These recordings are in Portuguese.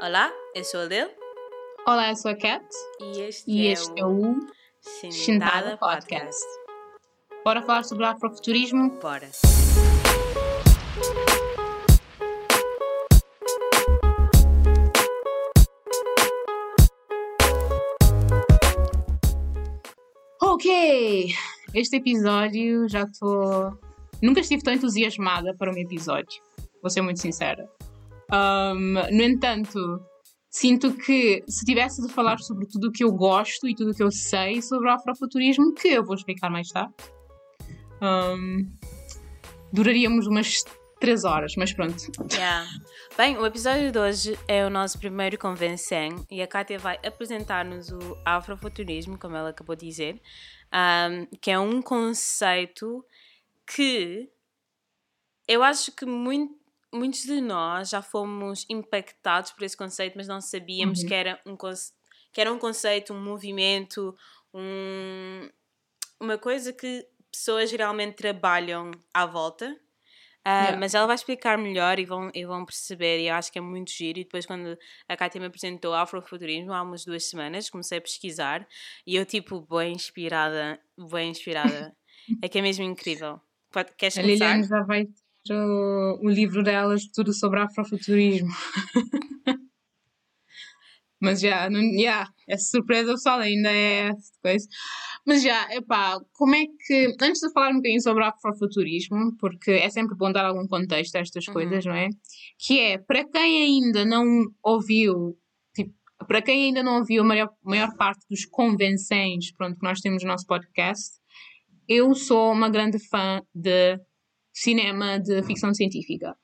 Olá, eu sou a Lil. Olá, eu sou a Cat. E este, E é, este é o Sentada Podcast. Podcast. Bora falar sobre o afrofuturismo? Bora. Ok! Este episódio já estou. Nunca estive tão entusiasmada para um episódio, vou ser muito sincera. Ahm, no entanto, sinto que se tivesse de falar sobre tudo o que eu gosto e tudo o que eu sei sobre o afrofuturismo, que eu vou explicar mais tarde, ahm, duraríamos umas 3 horas, mas pronto. Yeah. Bem, o episódio de hoje é o nosso primeiro convencem e a Kátia vai apresentar-nos o afrofuturismo, como ela acabou de dizer, ahm, que é um conceito que eu acho que muito- muitos de nós já fomos impactados por esse conceito, mas não sabíamos Uhum. que, era um que era um conceito, um movimento, um- uma coisa que pessoas realmente trabalham à volta. Ah, Yeah. Mas ela vai explicar melhor e vão, e vão perceber, e eu acho que é muito giro. E depois, quando a Kátia me apresentou Afrofuturismo há umas duas semanas, comecei a pesquisar e eu, tipo, bem inspirada, bem inspirada. é que é mesmo incrível. Pode- Queres A começar? Liliane já vai o, livro delas tudo sobre afrofuturismo. Mas já, não, já, essa surpresa pessoal ainda é essa coisa. Mas já, epá, como é que. Antes de falar um bocadinho sobre afrofuturismo, porque é sempre bom dar algum contexto a estas Uhum. coisas, não é? Que é, para quem ainda não ouviu, tipo, para quem ainda não ouviu a maior, maior parte dos convencens, pronto, que nós temos no nosso podcast, eu sou uma grande fã de cinema de ficção científica.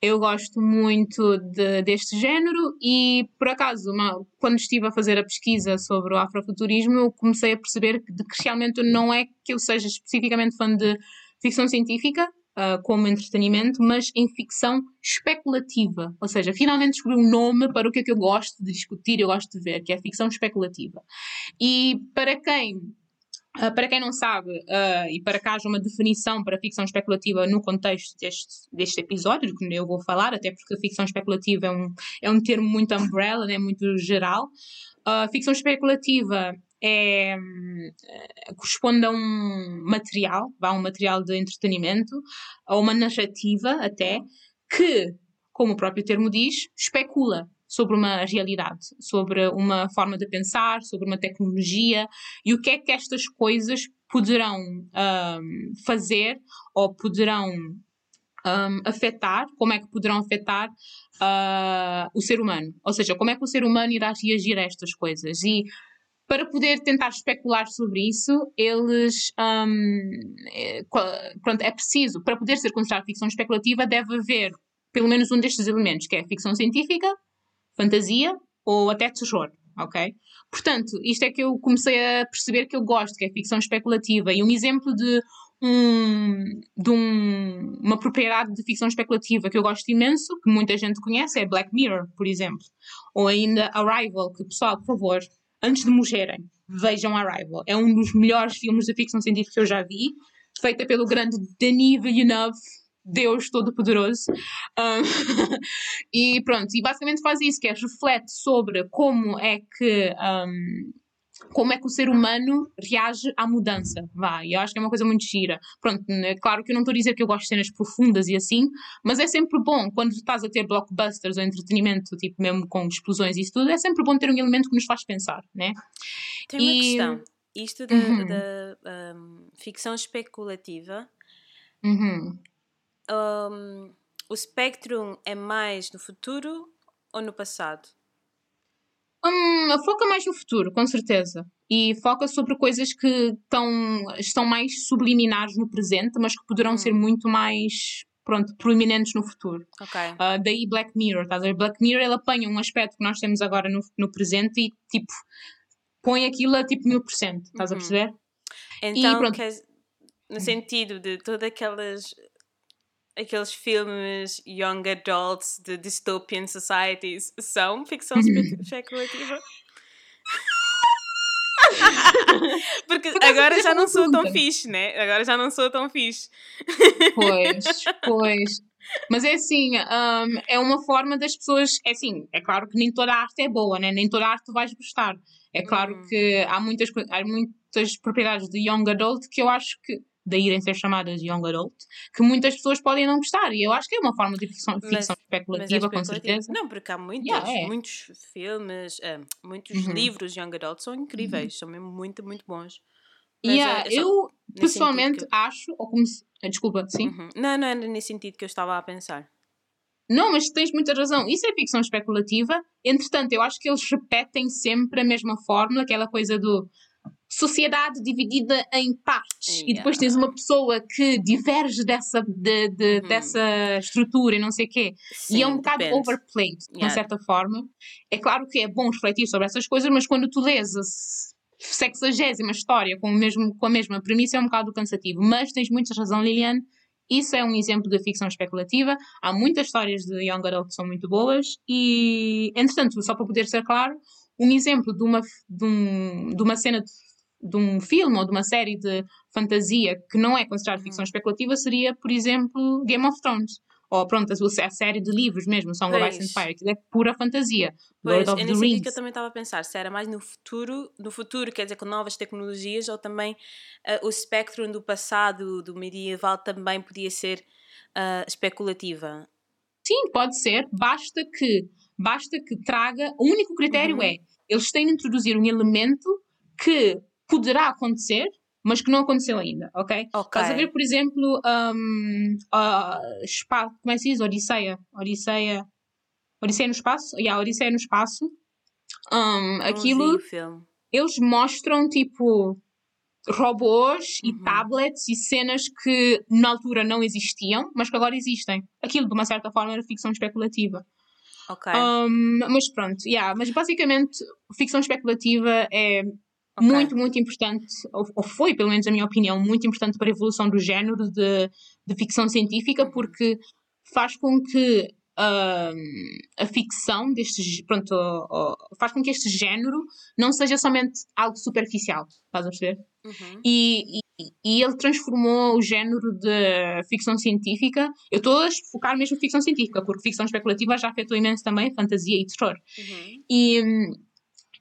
Eu gosto muito de- deste género e, por acaso, uma- quando estive a fazer a pesquisa sobre o afrofuturismo, eu comecei a perceber que, que realmente não é que eu seja especificamente fã de ficção científica, ah, como entretenimento, mas em ficção especulativa. Ou seja, finalmente descobri um nome para o que é que eu gosto de discutir, eu gosto de ver, que é ficção especulativa. E para quem Uh, para quem não sabe, uh, e para que haja uma definição para ficção especulativa no contexto deste, deste episódio, que eu vou falar, até porque a ficção especulativa é um, é um termo muito umbrella, né, muito geral. A ficção especulativa é, corresponde a um material, vá, um material de entretenimento, a uma narrativa até, que, como o próprio termo diz, especula sobre uma realidade, sobre uma forma de pensar, sobre uma tecnologia e o que é que estas coisas poderão ahm, fazer ou poderão ahm, afetar, como é que poderão afetar ah, o ser humano. Ou seja, como é que o ser humano irá reagir a estas coisas. E para poder tentar especular sobre isso, eles. ahm, é, qua- pronto, é preciso, para poder ser considerado ficção especulativa, deve haver pelo menos um destes elementos, que é ficção científica, fantasia ou até terror, ok? Portanto, isto é que eu comecei a perceber que eu gosto, que é ficção especulativa. E um exemplo de, um, de um- uma propriedade de ficção especulativa que eu gosto imenso, que muita gente conhece, é Black Mirror, por exemplo. Ou ainda Arrival, que pessoal, por favor, antes de morrerem, vejam Arrival. É um dos melhores filmes de ficção científica que eu já vi, feita pelo grande Denis Villeneuve, Deus Todo-Poderoso. Um, e pronto, e basicamente faz isso, que é reflete sobre como é que um, como é que o ser humano reage à mudança, e eu acho que é uma coisa muito gira. Pronto, é claro que eu não estou a dizer que eu gosto de cenas profundas e assim, mas é sempre bom, quando estás a ter blockbusters ou entretenimento, tipo mesmo com explosões e isso tudo, é sempre bom ter um elemento que nos faz pensar, né? Tem uma E- questão. Isto da, Uhum. da, ahm, ficção especulativa, Uhum. Ahm, o Spectrum é mais no futuro ou no passado? Hum, foca mais no futuro, com certeza. E foca sobre coisas que estão, estão mais subliminares no presente, mas que poderão Hum. ser muito mais, pronto, proeminentes no futuro. Ok. Ah, daí Black Mirror, estás a ver? Black Mirror, ele apanha um aspecto que nós temos agora no, no presente e, tipo, põe aquilo a, tipo, mil por cento, estás a Uhum. perceber? Então, pronto. quer- no sentido de todas aquelas aqueles filmes young adults de dystopian societies são ficção espe- especulativa? Porque Por acaso, agora já não sou tão fixe, né? Agora já não sou tão fixe. Pois, pois. Mas é assim, um, é uma forma das pessoas. É assim, é claro que nem toda a arte é boa, né? nem toda a arte tu vais gostar. É claro Uhum. que há muitas, há muitas propriedades de Young Adult que eu acho que, daí irem ser chamadas Young Adult, que muitas pessoas podem não gostar. E eu acho que é uma forma de ficção, Mas- ficção é especulativa, com especulativo. certeza. Não, porque há muitos, Yeah, é. muitos filmes, ah, muitos Uhum. livros Young Adult são incríveis, são mesmo muito, muito bons. Mas Yeah, é- é eu pessoalmente acho, ou como se, ah, desculpa, sim. Uhum. Não, não era nesse sentido que eu estava a pensar. Não, mas tens muita razão. Isso é ficção especulativa. Entretanto, eu acho que eles repetem sempre a mesma fórmula, aquela coisa do sociedade dividida em partes. E depois tens uma pessoa que diverge dessa, de, de- Uhum. dessa estrutura e não sei o quê. Sim, e é um bocado overplayed, de uma Yeah. certa forma. É claro que é bom refletir sobre essas coisas, mas quando tu lês a se- sexagésima história com, o mesmo, com a mesma premissa é um bocado cansativo. Mas tens muita razão, Liliane. Isso é um exemplo de ficção especulativa. Há muitas histórias de Young Adult que são muito boas. E, entretanto, só para poder ser claro, um exemplo de uma, de um- de uma cena de, de um filme ou de uma série de fantasia que não é considerada Uhum. ficção especulativa seria, por exemplo, Game of Thrones. Ou pronto, a, a série de livros mesmo, Song of Ice and. Fire, que é pura fantasia. Pois, Lord of é the sentido que eu Rings. também estava a pensar, se era mais no futuro, no futuro quer dizer com novas tecnologias, ou também ah, o espectro do passado, do medieval, também podia ser ah, especulativa. Sim, pode ser, basta que, basta que traga. O único critério Uhum. é eles têm de introduzir um elemento que poderá acontecer, mas que não aconteceu ainda, ok? Ok. Estás a ver, por exemplo, um, a espa- como é que se diz? Odisseia. Odisseia. Odisseia no espaço? Yeah, Odisseia no espaço. Um, aquilo, filme. eles mostram tipo robôs e Uhum. tablets e cenas que na altura não existiam, mas que agora existem. Aquilo, de uma certa forma, era ficção especulativa. Ok. Um, mas pronto, yeah, mas basicamente ficção especulativa é ok. muito, muito importante, ou, foi, pelo menos a minha opinião, muito importante para a evolução do género de, de ficção científica, Uhum. porque faz com que um, a ficção deste, gé- pronto, ó, faz com que este género não seja somente algo superficial, estás a perceber? Uhum. E, e- e ele transformou o género de ficção científica. Eu estou a focar mesmo em ficção científica, porque ficção especulativa já afetou imenso também fantasia e terror. Uhum. E,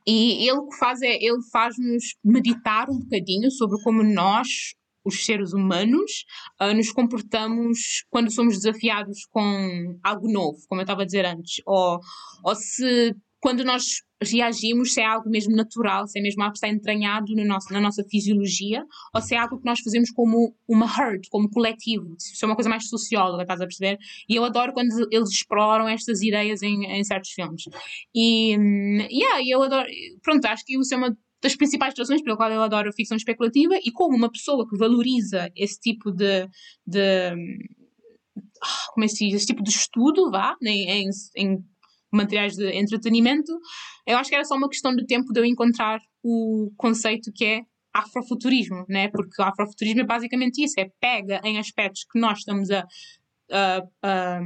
e ele que faz é, ele faz-nos meditar um bocadinho sobre como nós, os seres humanos, ah, nos comportamos quando somos desafiados com algo novo, como eu estava a dizer antes, ou, ou se quando nós reagimos, se é algo mesmo natural, se é mesmo algo que está entranhado no nosso, na nossa fisiologia, ou se é algo que nós fazemos como uma herd, como coletivo, se é uma coisa mais socióloga, estás a perceber? E eu adoro quando eles exploram estas ideias em, em certos filmes. E, yeah, eu adoro. Pronto, acho que isso é uma das principais razões pela qual eu adoro ficção especulativa e como uma pessoa que valoriza esse tipo de. de ah, como é que se diz? Esse tipo de estudo, vá, em, em, em materiais de entretenimento, eu acho que era só uma questão de tempo de eu encontrar o conceito que é afrofuturismo, né? Porque o afrofuturismo é basicamente isso, é pega em aspectos que nós estamos a, a, a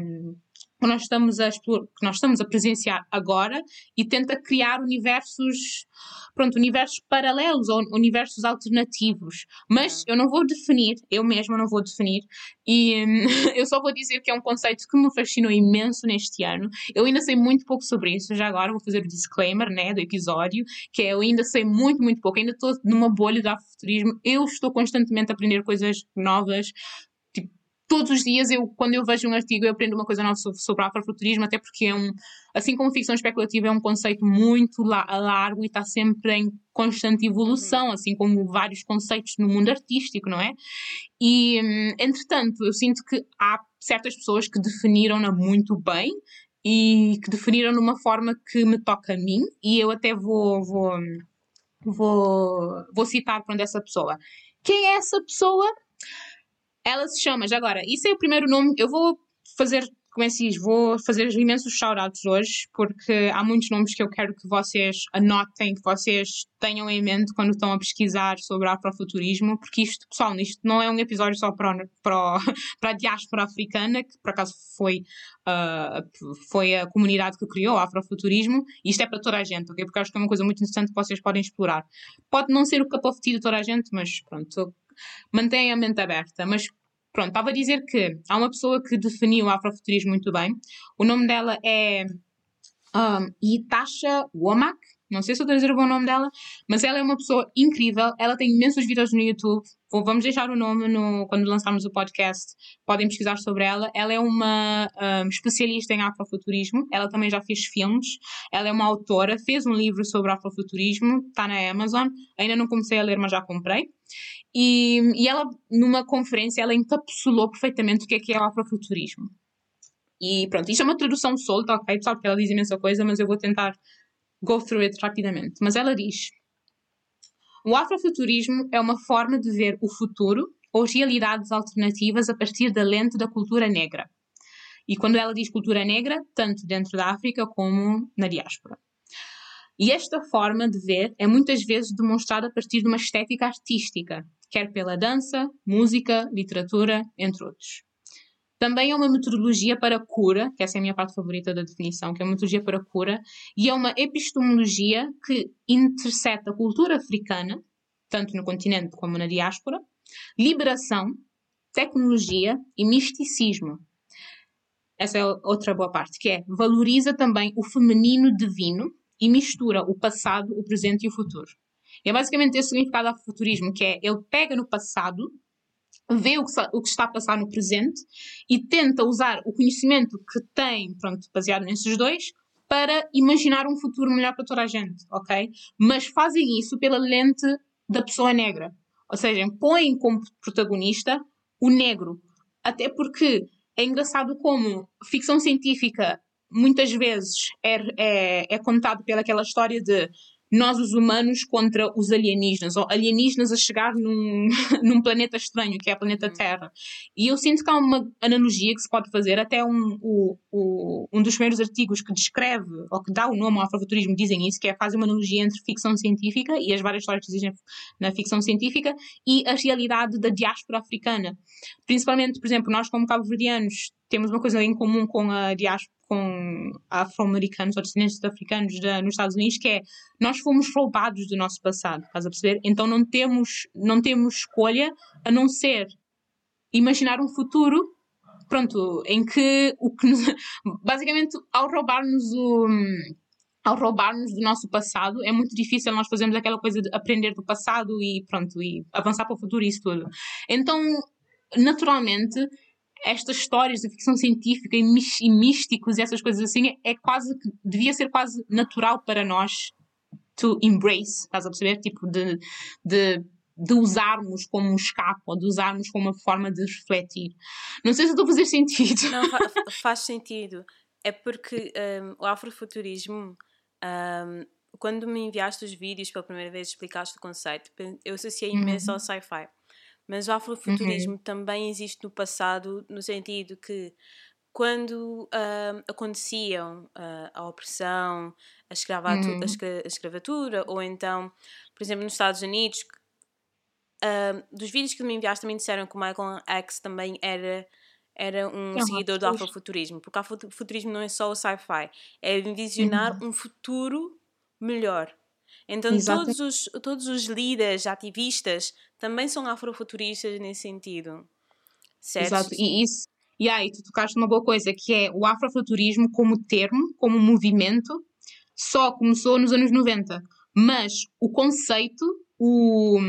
que nós estamos a explorar, que nós estamos a presenciar agora e tenta criar universos, pronto, universos paralelos ou universos alternativos. Mas eu não vou definir, eu mesma não vou definir, e hum, eu só vou dizer que é um conceito que me fascinou imenso neste ano. Eu ainda sei muito pouco sobre isso, já agora vou fazer o disclaimer, né, do episódio, que é eu ainda sei muito, muito pouco, ainda estou numa bolha do afrofuturismo, eu estou constantemente a aprender coisas novas, todos os dias, eu, quando eu vejo um artigo, eu aprendo uma coisa nova sobre, sobre afrofuturismo, até porque é um, assim como ficção especulativa, é um conceito muito la largo e está sempre em constante evolução, assim como vários conceitos no mundo artístico, não é? E, hum, entretanto, eu sinto que há certas pessoas que definiram-na muito bem e que definiram de uma forma que me toca a mim, e eu até vou, vou, vou, vou citar para onde essa pessoa. Quem é essa pessoa? Ela se chama, já agora, isso é o primeiro nome, eu vou fazer, como é que diz, vou fazer imensos shoutouts hoje, porque há muitos nomes que eu quero que vocês anotem, que vocês tenham em mente quando estão a pesquisar sobre afrofuturismo, porque isto, pessoal, isto não é um episódio só para, para, para a diáspora africana, que por acaso foi, ah, foi a comunidade que criou o afrofuturismo, isto é para toda a gente, ok? Porque acho que é uma coisa muito interessante que vocês podem explorar. Pode não ser o cup of tea de toda a gente, mas pronto, mantenha a mente aberta. Mas pronto, estava a dizer que há uma pessoa que definiu o afrofuturismo muito bem. O nome dela é um, Itasha Womack. Não sei se eu estou a dizer o bom nome dela, mas ela é uma pessoa incrível. Ela tem imensos vídeos no YouTube. Vamos deixar o nome no, quando lançarmos o podcast. Podem pesquisar sobre ela. Ela é uma um, especialista em afrofuturismo. Ela também já fez filmes. Ela é uma autora. Fez um livro sobre afrofuturismo. Está na Amazon. Ainda não comecei a ler, mas já comprei. E, e ela, numa conferência, ela encapsulou perfeitamente o que é que é o afrofuturismo. E pronto, isto é uma tradução solta, ok? Pessoal, porque ela diz imensa coisa, mas eu vou tentar go through it rapidamente. Mas ela diz: o afrofuturismo é uma forma de ver o futuro ou realidades alternativas a partir da lente da cultura negra. E quando ela diz cultura negra, tanto dentro da África como na diáspora. E esta forma de ver é muitas vezes demonstrada a partir de uma estética artística, quer pela dança, música, literatura, entre outros. Também é uma metodologia para cura, que essa é a minha parte favorita da definição, que é uma metodologia para cura, e é uma epistemologia que intercepta a cultura africana, tanto no continente como na diáspora, liberação, tecnologia e misticismo. Essa é outra boa parte, que é valoriza também o feminino divino e mistura o passado, o presente e o futuro. É basicamente esse significado do futurismo, que é ele pega no passado vê o que, o que está a passar no presente e tenta usar o conhecimento que tem, pronto, baseado nesses dois, para imaginar um futuro melhor para toda a gente, ok? Mas fazem isso pela lente da pessoa negra. Ou seja, põem como protagonista o negro. Até porque é engraçado como ficção científica muitas vezes é, é, é contado pelaquela história de nós, os humanos, contra os alienígenas, ou alienígenas a chegar num, num planeta estranho, que é o planeta uhum. Terra. E eu sinto que há uma analogia que se pode fazer, até um, o, o, um dos primeiros artigos que descreve, ou que dá o nome ao afrofuturismo, dizem isso, que é fazer uma analogia entre ficção científica e as várias histórias que existem na ficção científica e a realidade da diáspora africana. Principalmente, por exemplo, nós como cabo-verdianos temos uma coisa em comum com a diáspora com afro-americanos ou descendentes de africanos nos Estados Unidos, que é nós fomos roubados do nosso passado, estás a perceber? Então não temos, não temos escolha a não ser imaginar um futuro, pronto, em que o que nos, basicamente ao roubar-nos o ao roubar-nos do nosso passado, é muito difícil nós fazermos aquela coisa de aprender do passado e pronto, e avançar para o futuro e isso tudo. Então, naturalmente, estas histórias de ficção científica e, místicos e essas coisas assim é quase que devia ser quase natural para nós to embrace, estás a perceber? Tipo, de, de, de usarmos como um escape ou de usarmos como uma forma de refletir. Não sei se estou a fazer sentido. Não, fa faz sentido. É porque um, o afrofuturismo, um, quando me enviaste os vídeos pela primeira vez, explicaste o conceito, eu associei imenso uhum. ao sci-fi. Mas o afrofuturismo uhum. também existe no passado, no sentido que quando uh, aconteciam uh, a opressão, a, escravatu uhum. a, escra a, escravatura, ou então, por exemplo, nos Estados Unidos, uh, dos vídeos que me enviaste também disseram que o Michael X também era, era um seguidor do afrofuturismo, porque o afrofuturismo não é só o sci-fi, é envisionar uhum. um futuro melhor. Então todos os, todos os líderes, ativistas, também são afrofuturistas nesse sentido. Certo? Exato, e isso. E aí, tu tocaste numa boa coisa, que é o afrofuturismo como termo, como movimento, só começou nos anos 90. Mas o conceito, o,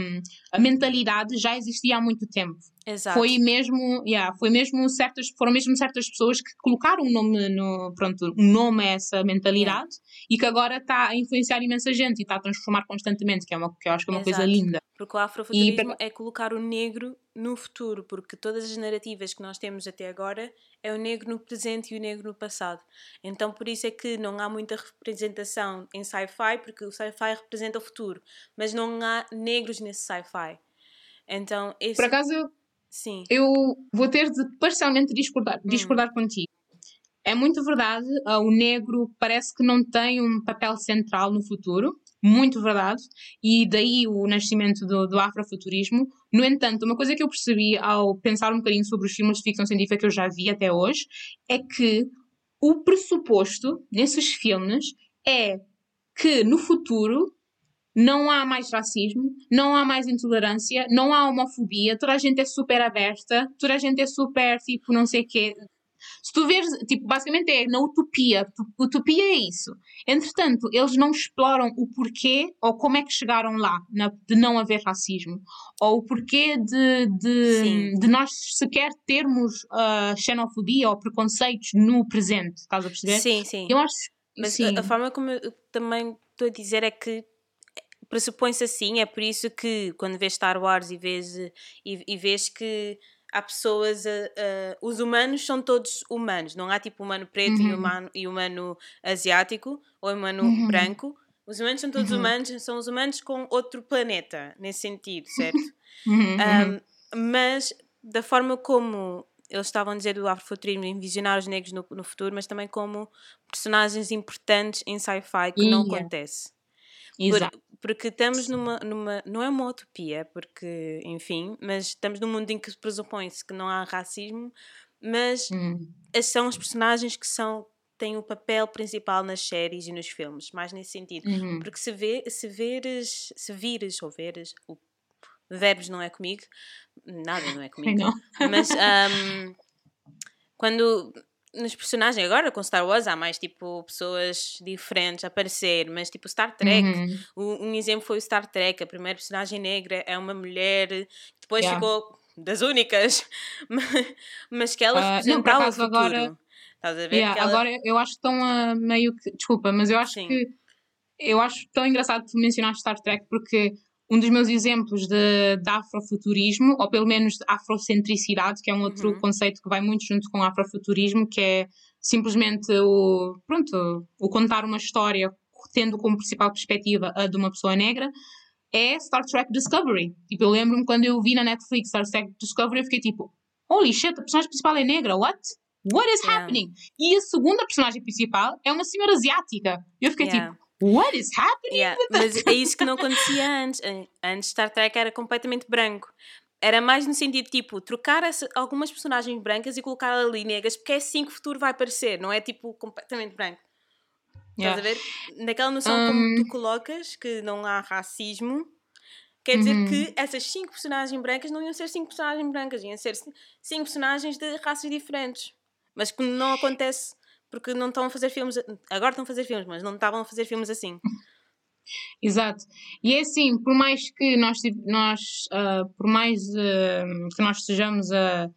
a mentalidade já existia há muito tempo. Exato. Foi mesmo, yeah, foi mesmo certas, foram mesmo certas pessoas que colocaram um nome, no, pronto, um nome a essa mentalidade yeah. e que agora está a influenciar imensa gente e está a transformar constantemente, que, é uma, que eu acho que é uma Exato. coisa linda. Porque o afrofuturismo e, é colocar o negro no futuro, porque todas as narrativas que nós temos até agora é o negro no presente e o negro no passado. Então por isso é que não há muita representação em sci-fi, porque o sci-fi representa o futuro, mas não há negros nesse sci-fi. Então, esse... Por acaso Sim. Eu vou ter de parcialmente discordar, hum. discordar contigo. É muito verdade, uh, o negro parece que não tem um papel central no futuro, muito verdade, e daí o nascimento do, do afrofuturismo. No entanto, uma coisa que eu percebi ao pensar um bocadinho sobre os filmes de ficção científica que eu já vi até hoje é que o pressuposto nesses filmes é que no futuro não há mais racismo, não há mais intolerância, não há homofobia, toda a gente é super aberta, toda a gente é super, tipo, não sei quê. Se tu vês, tipo, basicamente é na utopia. Utopia é isso. Entretanto, eles não exploram o porquê ou como é que chegaram lá na, de não haver racismo. Ou o porquê de, de, de nós sequer termos uh, xenofobia ou preconceitos no presente. Estás a perceber? Sim, sim. Eu acho. Mas sim. A, a forma como eu também estou a dizer é que pressupõe-se assim, é por isso que quando vês Star Wars e vês, e, e vês que há pessoas, uh, uh, os humanos são todos humanos, não há tipo humano preto uhum. e, humano, e humano asiático ou humano uhum. branco. Os humanos são todos uhum. humanos, são os humanos com outro planeta, nesse sentido, certo? um, uhum. mas da forma como eles estavam a dizer do afrofuturismo, envisionar os negros no, no, futuro, mas também como personagens importantes em sci-fi que yeah. não acontece. Exato. Por, porque estamos numa, numa. Não é uma utopia, porque, enfim, mas estamos num mundo em que pressupõe-se que não há racismo, mas hum. são os personagens que são têm o papel principal nas séries e nos filmes, mais nesse sentido. Uhum. Porque se, vê, se veres, se vires ou veres, o verbos não é comigo, nada não é comigo, não. mas um, quando nos personagens, agora com Star Wars há mais tipo pessoas diferentes a aparecer, mas tipo Star Trek, uhum. um, exemplo foi o Star Trek, a primeira personagem negra é uma mulher, depois yeah. ficou das únicas, mas que ela uh, representava não, o futuro. Agora, Estás a ver? Yeah, ela... Agora eu acho que estão a meio que. Desculpa, mas eu acho Sim. que. Eu acho tão engraçado tu mencionaste Star Trek porque um dos meus exemplos de, de afrofuturismo, ou pelo menos de afrocentricidade, que é um outro uhum. conceito que vai muito junto com o afrofuturismo, que é simplesmente o, pronto, o contar uma história tendo como principal perspectiva a de uma pessoa negra, é Star Trek Discovery. Tipo, eu lembro-me quando eu vi na Netflix Star Trek Discovery, eu fiquei tipo, holy shit, a personagem principal é negra, what? What is yeah. happening? E a segunda personagem principal é uma senhora asiática. Eu fiquei yeah. tipo, What is happening? Yeah, mas é isso que não acontecia antes. Antes Star Trek era completamente branco. Era mais no sentido tipo trocar algumas personagens brancas e colocar ali negras, porque é assim que o futuro vai aparecer, não é tipo completamente branco. Yeah. Estás a ver? Naquela noção um... como tu colocas que não há racismo, quer dizer uhum. que essas cinco personagens brancas não iam ser cinco personagens brancas, iam ser cinco personagens de raças diferentes. Mas que não acontece porque não estão a fazer filmes. Agora estão a fazer filmes, mas não estavam a fazer filmes assim. Exato. E é assim, por mais que nós, nós uh, por mais uh, que nós estejamos a,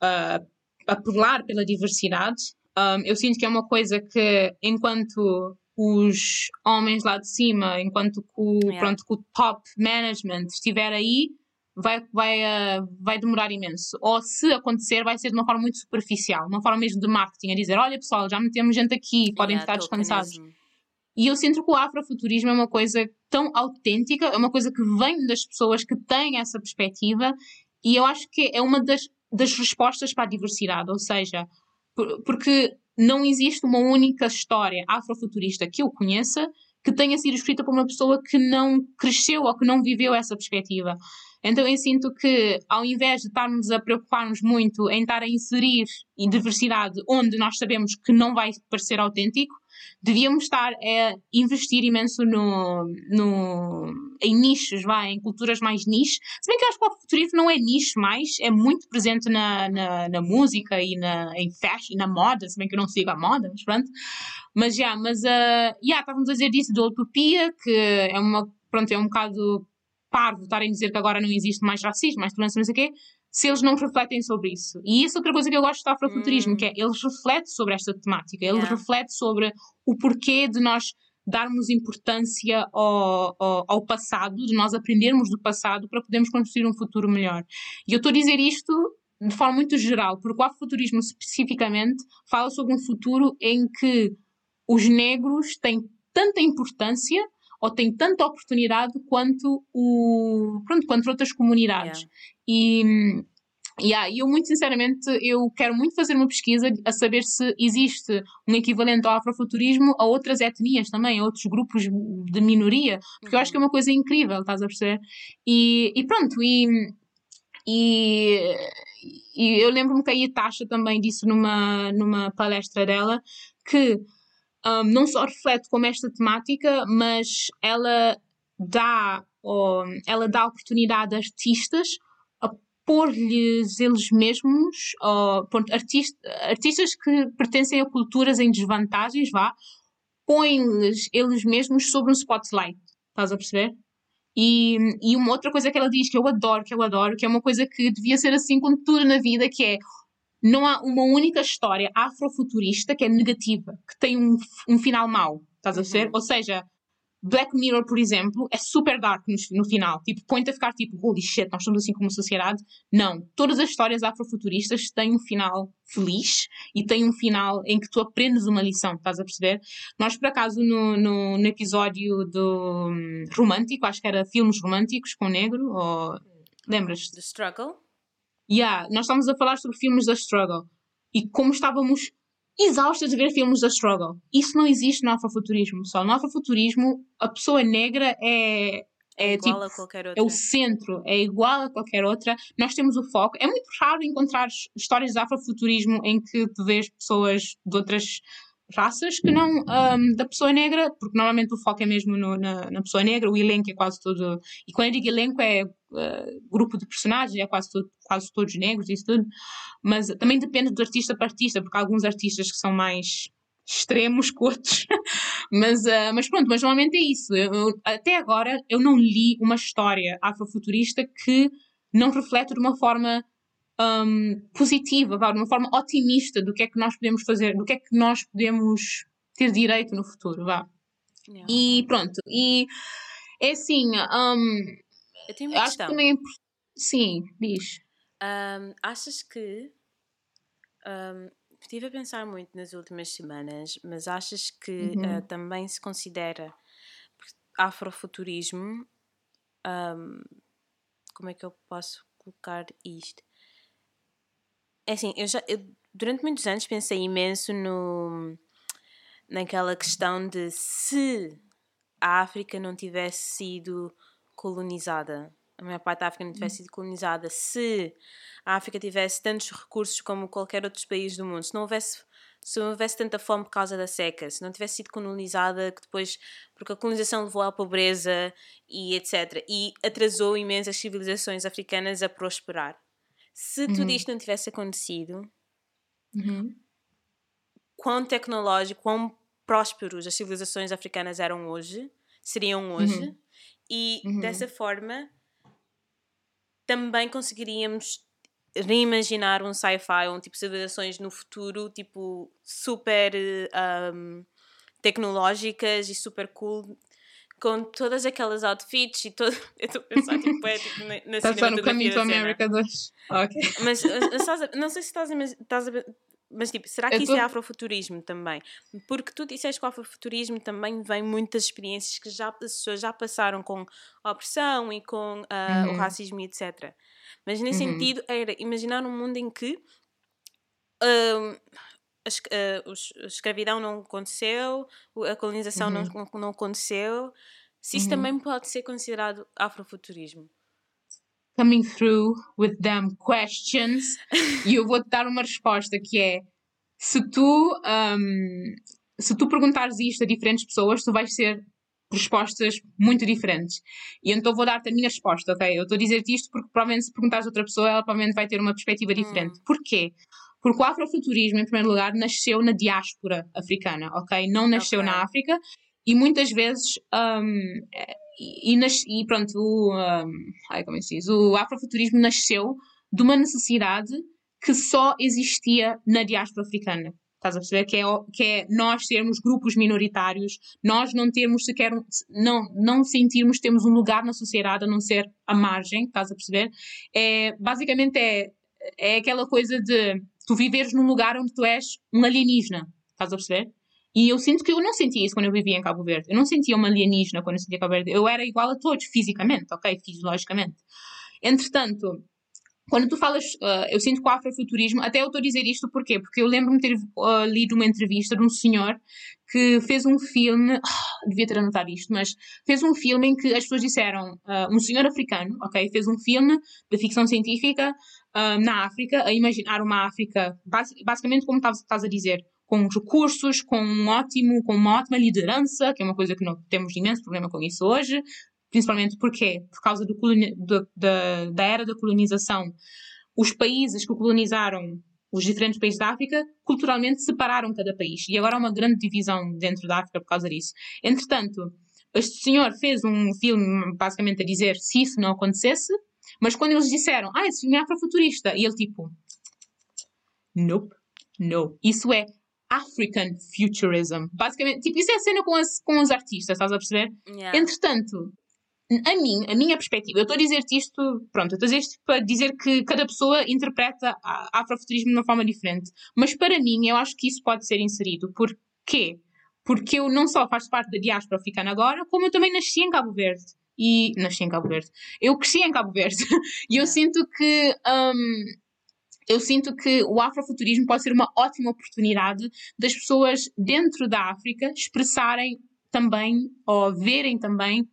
a apelar pela diversidade, um, ah, eu sinto que é uma coisa que enquanto os homens lá de cima, enquanto que o, yeah. pronto, que o top management estiver aí, vai, vai, uh, vai demorar imenso. Ou se acontecer, vai ser de uma forma muito superficial, uma forma mesmo de marketing, a dizer: olha pessoal, já metemos gente aqui, podem yeah, ficar descansados. E eu sinto que o afrofuturismo é uma coisa tão autêntica, é uma coisa que vem das pessoas que têm essa perspectiva, e eu acho que é uma das, das respostas para a diversidade, ou seja, por, porque não existe uma única história afrofuturista que eu conheça que tenha sido escrita por uma pessoa que não cresceu ou que não viveu essa perspectiva. Então eu sinto que, ao invés de estarmos a preocupar-nos muito em estar a inserir diversidade onde nós sabemos que não vai parecer autêntico, devíamos estar a investir imenso no, no, em nichos, vai, em culturas mais niche. Se bem que eu acho que o futurismo não é nicho mais, é muito presente na, na, na música e na, em fashion, na moda, se bem que eu não sigo a moda, mas pronto. Mas já, mas uh, yeah, estávamos a dizer disso da utopia, que é uma, pronto, é um bocado parvo estarem a dizer que agora não existe mais racismo, mais tolerância, não sei o quê, se eles não refletem sobre isso. E isso é outra coisa que eu gosto do afrofuturismo, hum. que é eles refletem sobre esta temática, eles yeah. refletem sobre o porquê de nós darmos importância ao, ao, ao, passado, de nós aprendermos do passado para podermos construir um futuro melhor. E eu estou a dizer isto de forma muito geral, porque o afrofuturismo especificamente fala sobre um futuro em que os negros têm tanta importância ou tem tanta oportunidade quanto o pronto, quanto outras comunidades. Yeah. E Yeah, eu muito sinceramente eu quero muito fazer uma pesquisa a saber se existe um equivalente ao afrofuturismo a outras etnias também, a outros grupos de minoria, porque uhum. eu acho que é uma coisa incrível, estás a perceber? E, e pronto, e, e, e eu lembro-me que a Itasha também disse numa, numa palestra dela que um, não só reflete como esta temática, mas ela dá, ou, ela dá oportunidade a artistas a pôr-lhes eles mesmos, ou, pronto, artist, artistas que pertencem a culturas em desvantagens, vá, põem-lhes eles mesmos sobre um spotlight. Estás a perceber? E, e uma outra coisa que ela diz que eu adoro, que eu adoro, que é uma coisa que devia ser assim com tudo na vida, que é não há uma única história afrofuturista que é negativa, que tem um, um final mau. Estás a ver? Uhum. Ou seja, Black Mirror, por exemplo, é super dark no, no final. Tipo, põe-te a ficar tipo, holy shit, nós somos assim como sociedade. Não. Todas as histórias afrofuturistas têm um final feliz e têm um final em que tu aprendes uma lição, estás a perceber? Nós, por acaso, no, no, no episódio do um, romântico, acho que era filmes românticos com negro, ou lembras? The Struggle? Yeah, nós estávamos a falar sobre filmes da Struggle e como estávamos exaustas de ver filmes da struggle. Isso não existe no afrofuturismo, só no afrofuturismo a pessoa negra é é, igual tipo, a qualquer outra. É o centro, é igual a qualquer outra. Nós temos o foco. É muito raro encontrar histórias de afrofuturismo em que tu vês pessoas de outras raças que não um, da pessoa negra, porque normalmente o foco é mesmo no, na, na, pessoa negra, o elenco é quase todo. E quando eu digo elenco é uh, grupo de personagens, é quase, todo, quase todos negros isso tudo. Mas também depende do artista para artista, porque há alguns artistas que são mais extremos que outros. mas, uh, mas pronto, mas normalmente é isso. Eu, até agora eu não li uma história afrofuturista que não reflete de uma forma um, positiva, de uma forma otimista do que é que nós podemos fazer, do que é que nós podemos ter direito no futuro, vá. Yeah. E pronto, e é assim, um, eu tenho uma acho questão. que também é, sim, diz. Um, achas que um, estive a pensar muito nas últimas semanas, mas achas que uhum. uh, também se considera afrofuturismo? Um, como é que eu posso colocar isto? É assim, eu já eu, durante muitos anos pensei imenso no naquela questão de se a África não tivesse sido colonizada, a maior parte da África não tivesse sido colonizada, se a África tivesse tantos recursos como qualquer outro país do mundo, se não houvesse se não houvesse tanta fome por causa da seca, se não tivesse sido colonizada, que depois, porque a colonização levou à pobreza e etc. E atrasou imensas civilizações africanas a prosperar. Se tudo uhum. isto não tivesse acontecido, uhum. quão tecnológico, quão prósperos as civilizações africanas eram hoje, seriam hoje, uhum. E uhum. dessa forma também conseguiríamos reimaginar um sci-fi, um tipo de civilizações no futuro, tipo super um, tecnológicas e super cool, com todas aquelas outfits e todo. Eu estou a pensar tipo, é, tipo, na, na Estás só no caminho da América 2. Ok. Mas, mas não sei se estás a, estás a mas tipo, será que eu isso tô... é afrofuturismo também? Porque tu disseste que o afrofuturismo também vem muitas experiências que já, as pessoas já passaram com a opressão e com uh, uhum. o racismo e etc. Mas nesse uhum. sentido era imaginar um mundo em que uh, a, a, escravidão não aconteceu, a colonização uhum. não, não aconteceu, se isso uhum. também pode ser considerado afrofuturismo. Coming through with them questions, e eu vou-te dar uma resposta que é: se tu, um, se tu perguntares isto a diferentes pessoas, tu vais ser respostas muito diferentes. E então vou dar-te a minha resposta, ok? Eu estou a dizer-te isto porque provavelmente se perguntares a outra pessoa, ela provavelmente vai ter uma perspectiva diferente. Hum. Porquê? Porque o afrofuturismo, em primeiro lugar, nasceu na diáspora africana, ok? Não nasceu okay. na África e muitas vezes. Um, e, e, e, pronto, o, um, ai, como é se diz? o afrofuturismo nasceu de uma necessidade que só existia na diáspora africana. Estás a perceber? Que é, que é nós sermos grupos minoritários, nós não termos sequer, não, não sentirmos que temos um lugar na sociedade a não ser a margem, estás a perceber? É, basicamente é, é aquela coisa de tu viveres num lugar onde tu és um alienígena, estás a perceber? E eu sinto que eu não sentia isso quando eu vivia em Cabo Verde. Eu não sentia uma alienígena quando eu sentia Cabo Verde. Eu era igual a todos, fisicamente, ok? Fisiologicamente. Entretanto, quando tu falas, uh, eu sinto que o afrofuturismo, até eu estou a dizer isto porquê? Porque eu lembro-me ter uh, lido uma entrevista de um senhor que fez um filme, oh, devia ter anotado isto, mas fez um filme em que as pessoas disseram, uh, um senhor africano, ok, fez um filme de ficção científica na África, a imaginar uma África, basicamente como estás a dizer, com recursos, com um ótimo, com uma ótima liderança, que é uma coisa que não temos imenso problema com isso hoje, principalmente porque, por causa do do- da, da era da colonização, os países que colonizaram os diferentes países da África culturalmente separaram cada país. E agora há uma grande divisão dentro da África por causa disso. Entretanto, este senhor fez um filme basicamente a dizer se isso não acontecesse, mas quando eles disseram, ah, esse filme é afrofuturista, e ele tipo, nope, no, isso é African Futurism. Basicamente, tipo, isso é a cena com, as, com os artistas, estás a perceber? Yeah. Entretanto, a mim, a minha perspectiva, eu estou a dizer-te isto, pronto, eu estou a dizer isto para dizer que cada pessoa interpreta afrofuturismo de uma forma diferente. Mas para mim, eu acho que isso pode ser inserido. Porquê? Porque eu não só faço parte da diáspora africana agora, como eu também nasci em Cabo Verde. E nasci em Cabo Verde. Eu cresci em Cabo Verde. e eu sinto que hum, eu sinto que o afrofuturismo pode ser uma ótima oportunidade das pessoas dentro da África expressarem também ou verem também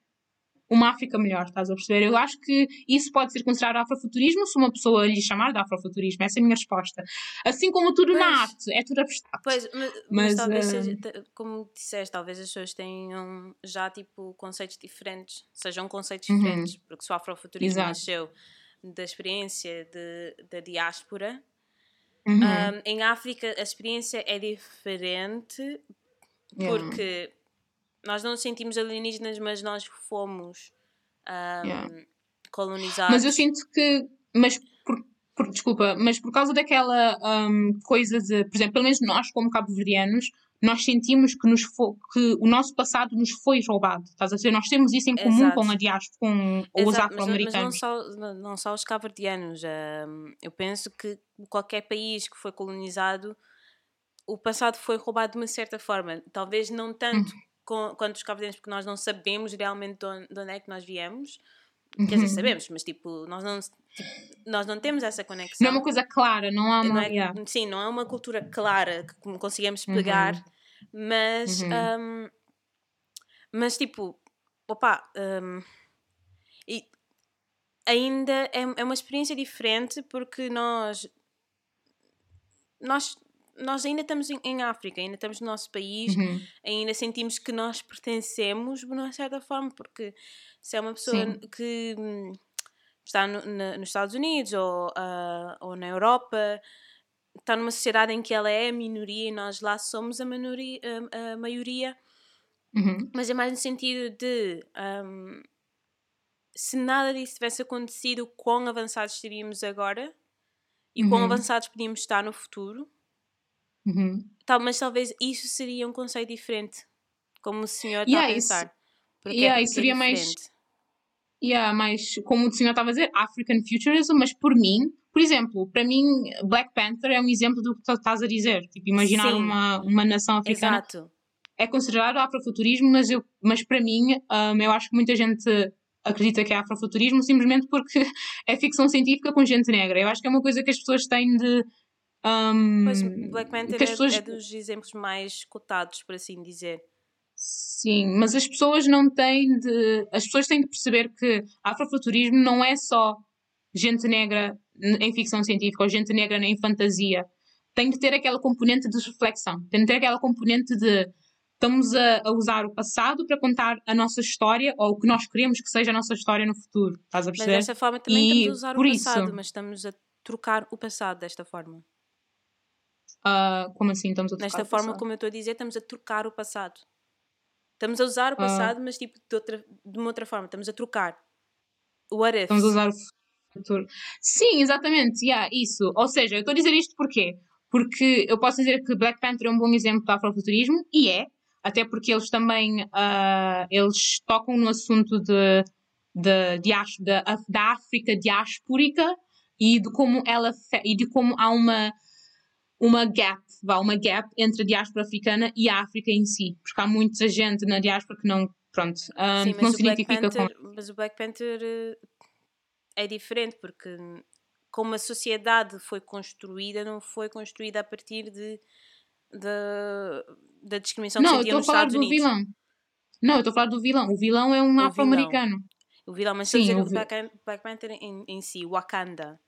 uma África melhor, estás a perceber? Eu acho que isso pode ser considerado afrofuturismo se uma pessoa lhe chamar de afrofuturismo. Essa é a minha resposta. Assim como tudo na Pois. arte, é tudo abstrato. Pois, mas, mas Mas, talvez eh, seja, te- como disseste, talvez as pessoas tenham já tipo conceitos diferentes, sejam conceitos Uhum. diferentes, porque se o afrofuturismo Exato. nasceu da experiência de, da diáspora, Uhum. um, em África a experiência é diferente Yeah. porque nós não nos sentimos alienígenas, mas nós fomos um, Yeah. colonizados. Mas eu sinto que. Mas por, por- desculpa, mas por causa daquela hum, coisa de. Por exemplo, pelo menos nós, como cabo-verdianos, nós sentimos que, nos fo- que o nosso passado nos foi roubado. Estás a dizer? Nós temos isso em comum Exato. com a diáspora, com os Exato, mas, não- mas não afro-americanos. só, não, só os cabo-verdianos. hum, eu penso que qualquer país que foi colonizado, o passado foi roubado de uma certa forma. Talvez não tanto Uhum. com- quanto os cabo-verdianos, porque nós não sabemos realmente de onde, de onde é que nós viemos. Quer dizer, Uhum. sabemos, mas tipo, nós não, nós não temos essa conexão. Não é uma coisa clara, não há Não uma. é- yeah. Sim, não é uma cultura clara que conseguimos Uhum. pegar, mas, Uhum. hum, mas tipo, opa, hum, e ainda é, é uma experiência diferente porque nós, nós, nós ainda estamos em, em África, ainda estamos no nosso país, Uhum. ainda sentimos que nós pertencemos de uma certa forma, porque se é uma pessoa Sim. que hum, está no- na- nos Estados Unidos ou, ah, ou na Europa, está numa sociedade em que ela é a minoria e nós lá somos a, minoria, a, a maioria, Uhum. mas é mais no sentido de hum, se nada disso tivesse acontecido, quão avançados estaríamos agora e quão Uhum. avançados podíamos estar no futuro. Uhum. Tal, mas talvez isso seria um conceito diferente, como o senhor está Yeah, a isso- pensar. Porque, yeah, é, isso porque é seria mais- diferente. Yeah, mas como o senhor estava a dizer, African Futurism, mas por mim, por exemplo, para mim, Black Panther é um exemplo do que tu estás a dizer. Tipo, imaginar Sim. uma, uma nação africana Exato. é considerado afrofuturismo, mas, eu, mas para mim, hum, eu acho que muita gente acredita que é afrofuturismo simplesmente porque é ficção científica com gente negra. Eu acho que é uma coisa que as pessoas têm de. hum, Pois Black Panther que as é, pessoas- é dos exemplos mais cotados, por assim dizer. Sim, mas as pessoas não têm de. As pessoas têm de perceber que afrofuturismo não é só gente negra em ficção científica ou gente negra em fantasia. Tem de ter aquela componente de reflexão, tem de ter aquela componente de estamos a, a usar o passado para contar a nossa história ou o que nós queremos que seja a nossa história no futuro. Estás a Mas perceber? desta forma também E estamos a usar o isso- passado, mas estamos a trocar o passado desta forma. Ah, como assim estamos a trocar Nesta o forma, como eu estou a dizer, estamos a trocar o passado. Estamos a usar o Ah. passado, mas tipo de, outra, de uma outra forma. Estamos a trocar. What if? Estamos a usar o futuro. Sim, exatamente, yeah, isso. Ou seja, eu estou a dizer isto porquê? Porque eu posso dizer que Black Panther é um bom exemplo de afrofuturismo, e é, até porque eles também ah, eles tocam no assunto de, de, diás- da, da África diaspórica e de como ela e de como há uma uma gap, vá, uma gap entre a diáspora africana e a África em si, porque há muita gente na diáspora que não, pronto, ah, Sim, que não se identifica com Panther, mas o Black Panther eh, é diferente porque como a sociedade foi construída, não foi construída a partir de, de- da discriminação que Não, eu sentiam estou a nos falar Estados do Unidos. vilão. Não, eu estou a falar do vilão. O vilão é um afro-americano. O vilão, mas Sim, o dizer vi- o Black, Black Panther em, em si, Wakanda.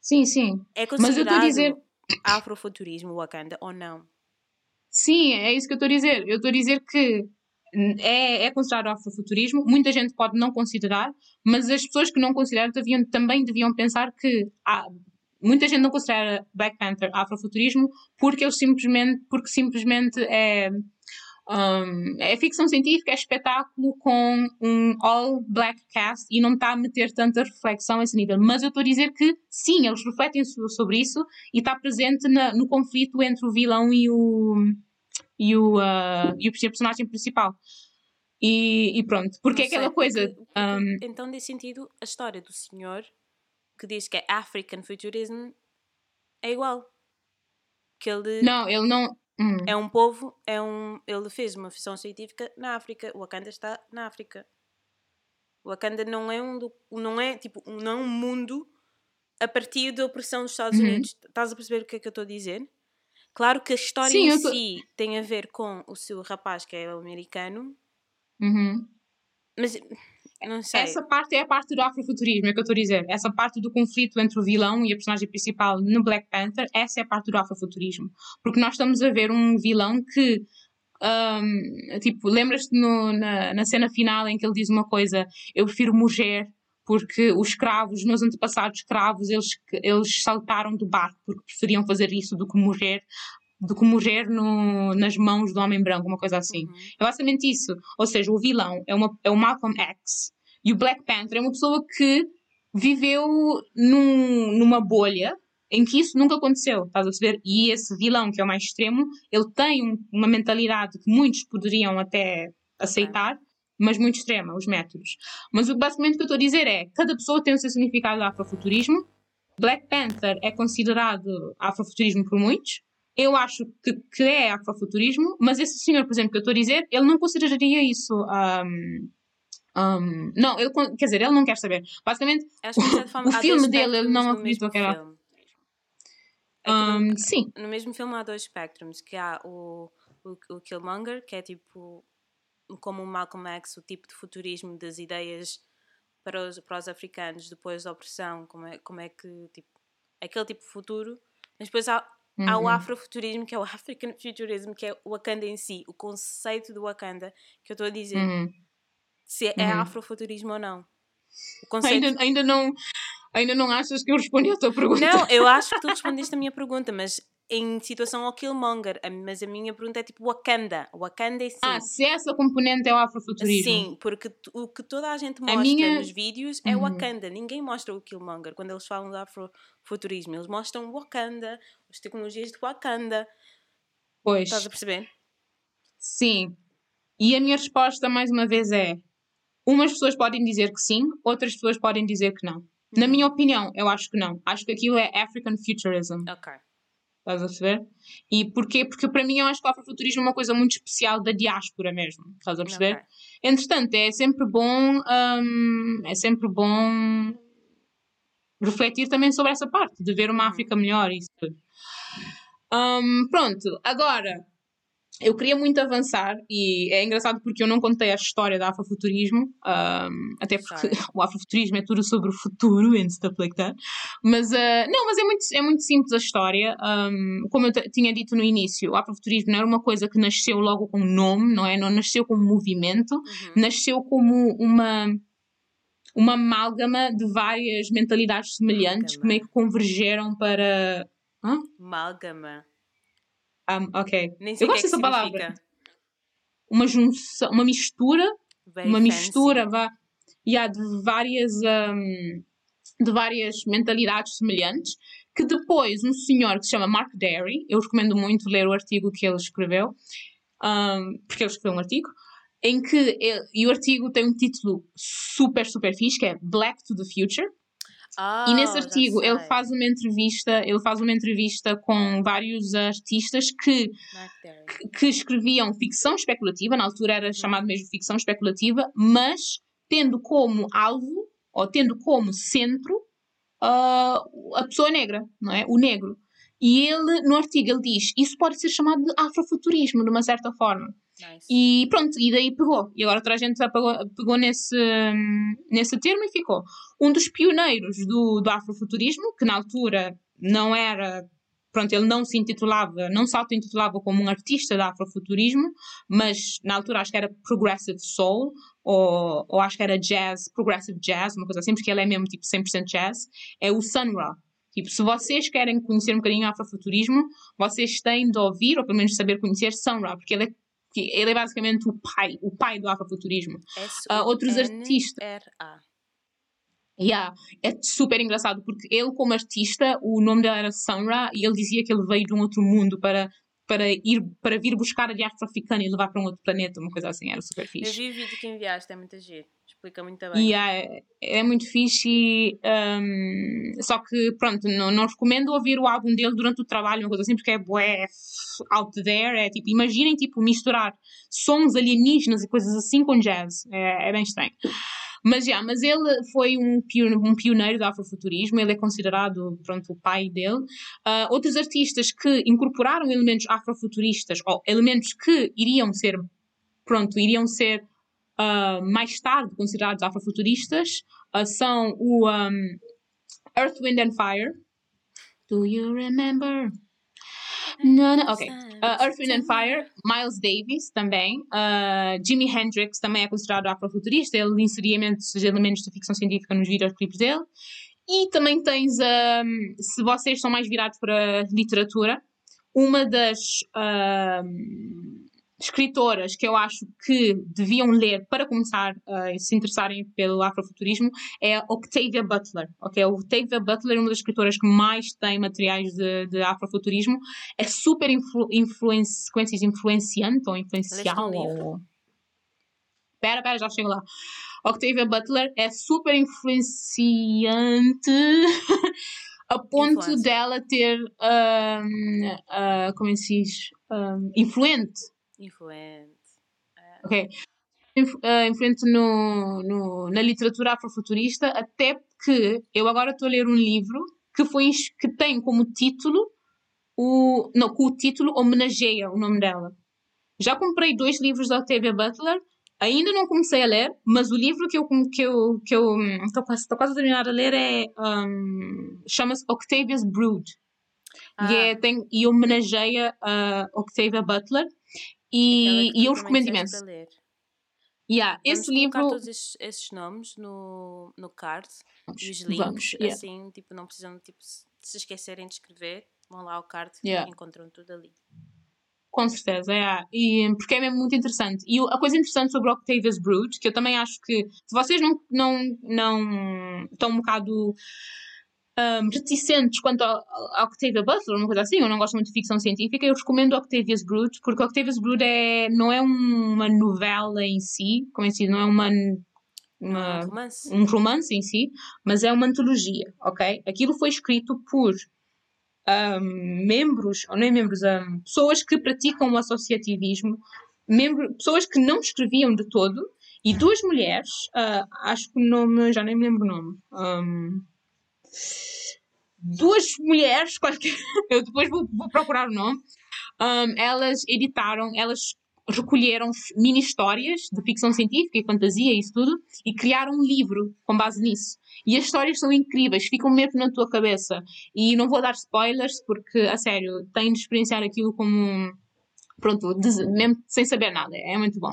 Sim, sim. É Mas eu estou considerado a dizer. Afrofuturismo Wakanda ou não? Sim, é isso que eu estou a dizer. Eu estou a dizer que é, é considerado afrofuturismo, muita gente pode não considerar, mas as pessoas que não consideram deviam, também deviam pensar que muita gente não considera Black Panther afrofuturismo porque eles simplesmente, porque simplesmente é, um, é ficção científica, é espetáculo com um all black cast e não está a meter tanta reflexão a esse nível. Mas eu estou a dizer que sim, eles refletem sobre isso e está presente na, no conflito entre o vilão e o, e o, uh, e o personagem principal. E, e pronto, porque é aquela coisa. Um, então, nesse sentido, a história do senhor que diz que é African Futurism é igual. Que ele. Não, ele não. Hum. É um povo, é um, ele fez uma ficção científica na África. O Wakanda está na África. O Wakanda não é um, não é tipo, não é um mundo a partir da opressão dos Estados uhum. Unidos. Estás a perceber o que é que eu estou a dizer? Claro que a história Sim, em tô... si tem a ver com o seu rapaz que é americano, uhum. mas não sei. Essa parte é a parte do afrofuturismo, é que eu estou a dizer. Essa parte do conflito entre o vilão e a personagem principal no Black Panther, essa é a parte do afrofuturismo. Porque nós estamos a ver um vilão que. Um, tipo, lembras-te na, na cena final em que ele diz uma coisa: Eu prefiro morrer porque os escravos, os meus antepassados escravos, eles, eles saltaram do barco porque preferiam fazer isso do que morrer do que morrer no, nas mãos do homem branco, uma coisa assim. Uhum. É basicamente isso. Ou seja, o vilão é, uma, é o Malcolm X e o Black Panther é uma pessoa que viveu num, numa bolha em que isso nunca aconteceu, estás a perceber? E esse vilão, que é o mais extremo, ele tem um, uma mentalidade que muitos poderiam até aceitar, mas muito extrema, os métodos. Mas o basicamente o que eu estou a dizer é: cada pessoa tem o seu significado de afrofuturismo. Black Panther é considerado afrofuturismo por muitos. Eu acho que, que é afrofuturismo, mas esse senhor, por exemplo, que eu estou a dizer, ele não consideraria isso. Um, um, não, ele, quer dizer, ele não quer saber. Basicamente, o, o filme dele, ele não acreditou que era. É um, no, sim. No mesmo filme há dois espectros, que há o, o, o Killmonger, que é tipo como o Malcolm X, o tipo de futurismo das ideias para os, para os africanos depois da opressão, como é, como é que, tipo, aquele tipo de futuro. Mas depois há, uhum. há o uhum. afrofuturismo, que é o African Futurism, que é o Wakanda em si, o conceito do Wakanda, que eu estou a dizer. Uhum. Se é, é uhum. afrofuturismo ou não. Conceito... Ainda, ainda, não, ainda não achas que eu respondi à tua pergunta? Não, eu acho que tu respondeste a minha pergunta, mas em situação ao Killmonger, mas a minha pergunta é tipo Wakanda. Wakanda é sim. Ah, se essa componente é o afrofuturismo. Sim, porque o que toda a gente mostra a minha... nos vídeos é uhum. Wakanda. Ninguém mostra o Killmonger quando eles falam do afrofuturismo. Eles mostram Wakanda, as tecnologias de Wakanda. Pois. Estás a perceber? Sim. E a minha resposta, mais uma vez, é: umas pessoas podem dizer que sim, outras pessoas podem dizer que não. Na uhum. minha opinião, eu acho que não. Acho que aquilo é African Futurism. Ok. Estás a perceber? E porquê? Porque para mim eu acho que o afrofuturismo é uma coisa muito especial da diáspora mesmo. Estás a perceber? Okay. Entretanto, é sempre bom. Um, é sempre bom refletir também sobre essa parte, de ver uma uhum. África melhor e isso tudo. Um, pronto, agora eu queria muito avançar e é engraçado porque eu não contei a história do afrofuturismo, um, até porque o afrofuturismo é tudo sobre o futuro and stuff like that. Mas uh, não, mas é muito, é muito simples a história. Um, como eu tinha dito no início, o afrofuturismo não era uma coisa que nasceu logo com um nome, não é? Não nasceu como movimento, uhum. nasceu como uma uma amálgama de várias mentalidades semelhantes que meio que convergeram para. Hã? Amálgama. Um, ok. Nem sei eu gosto dessa palavra. Uma junção, uma mistura, Very uma fancy. mistura vá, yeah, de várias um, de várias mentalidades semelhantes, que depois um senhor que se chama Mark Derry, eu recomendo muito ler o artigo que ele escreveu, um, porque ele escreveu um artigo, em que ele, e o artigo tem um título super, super fixe, que é Black to the Future, Oh, e nesse artigo ele faz uma entrevista, ele faz uma entrevista com vários artistas que, que, que, escreviam ficção especulativa, na altura era uhum. chamado mesmo ficção especulativa, mas tendo como alvo ou tendo como centro uh, a pessoa negra, não é? O negro. E ele, no artigo, ele diz: isso pode ser chamado de afrofuturismo, de uma certa forma. Nice. E pronto, e daí pegou. E agora toda a gente pegou, pegou nesse, nesse termo e ficou. Um dos pioneiros do, do afrofuturismo, que na altura não era pronto, ele não se intitulava, não se auto-intitulava como um artista de afrofuturismo, mas na altura acho que era Progressive Soul, ou, ou acho que era Jazz, Progressive Jazz, uma coisa assim, porque ele é mesmo tipo 100% jazz, é o Sun Ra. Tipo, se vocês querem conhecer um bocadinho afrofuturismo, vocês têm de ouvir, ou pelo menos saber conhecer Sun Ra, porque ele é ele é basicamente o pai, o pai do afrofuturismo. Uh, outros artistas. Yeah, é super engraçado porque ele, como artista, o nome dele era Sunra e ele dizia que ele veio de um outro mundo para, para, ir, para vir buscar a diáspora africana e levar para um outro planeta, uma coisa assim, era super fixe. Eu vi o vídeo que enviaste, é muito giro, explica muito bem. Yeah, é, é muito fixe um, só que, pronto, não, não recomendo ouvir o álbum dele durante o trabalho, uma coisa assim, porque é bué out there, é tipo, imaginem tipo misturar sons alienígenas e coisas assim com jazz, é, é bem estranho. Mas, já, mas ele foi um um pioneiro do afrofuturismo, ele é considerado, pronto, o pai dele. Uh, outros artistas que incorporaram elementos afrofuturistas, ou elementos que iriam ser, pronto, iriam ser uh, mais tarde considerados afrofuturistas, uh, são o um, Earth, Wind and Fire. Do you remember? No, no, ok. Uh, Earth, Wind and Fire, Miles Davis também, uh, Jimi Hendrix também é considerado afrofuturista, ele inseria elementos, de ficção científica nos videoclipes dele. E também tens, um, se vocês são mais virados para literatura, uma das um, escritoras que eu acho que deviam ler para começar a se interessarem pelo afrofuturismo é Octavia Butler. Okay? Octavia Butler é uma das escritoras que mais tem materiais de, de afrofuturismo. É super influ, influenci, influenciante ou influencial. Ou... Pera, pera, já chego lá. Octavia Butler é super influenciante a ponto Influência. dela ter, um, uh, como é que se diz, um, influente Influente. Uh... Ok. Uh, influente no, no, na literatura afrofuturista, até que eu agora estou a ler um livro que, foi, que tem como título o. Não, com o título homenageia o nome dela. Já comprei dois livros da Octavia Butler, ainda não comecei a ler, mas o livro que eu que eu que eu estou quase, quase a terminar a ler é um, chama-se Octavia's Brood ah. e, é, tem, e homenageia a Octavia Butler e, e eu recomendo imenso. Yeah, Vamos esse livro. todos esses, esses, nomes no, no card vamos, e os links, vamos, yeah. assim, tipo, não precisam tipo, se esquecerem de escrever, vão lá ao card yeah. e encontram tudo ali. Com certeza, é. E, porque é mesmo muito interessante. E a coisa interessante sobre Octavia's Brood, que eu também acho que se vocês não, não, não estão um bocado um, reticentes quanto ao, Octavia Butler, uma coisa assim, eu não gosto muito de ficção científica, eu recomendo Octavia's Brood, porque Octavia's Brood é, não é uma novela em si, como é assim, não é uma, uma um, romance. um romance em si, mas é uma antologia, ok? Aquilo foi escrito por um, membros, ou nem membros, um, pessoas que praticam o associativismo, membro, pessoas que não escreviam de todo, e duas mulheres, uh, acho que o nome, já nem me lembro o nome. Um, duas mulheres, eu depois vou, vou procurar o nome, um, elas editaram, elas recolheram mini histórias de ficção científica e fantasia e isso tudo e criaram um livro com base nisso. E as histórias são incríveis, ficam mesmo na tua cabeça. E não vou dar spoilers porque, a sério, tens de experienciar aquilo como. Pronto, mesmo sem saber nada. É muito bom.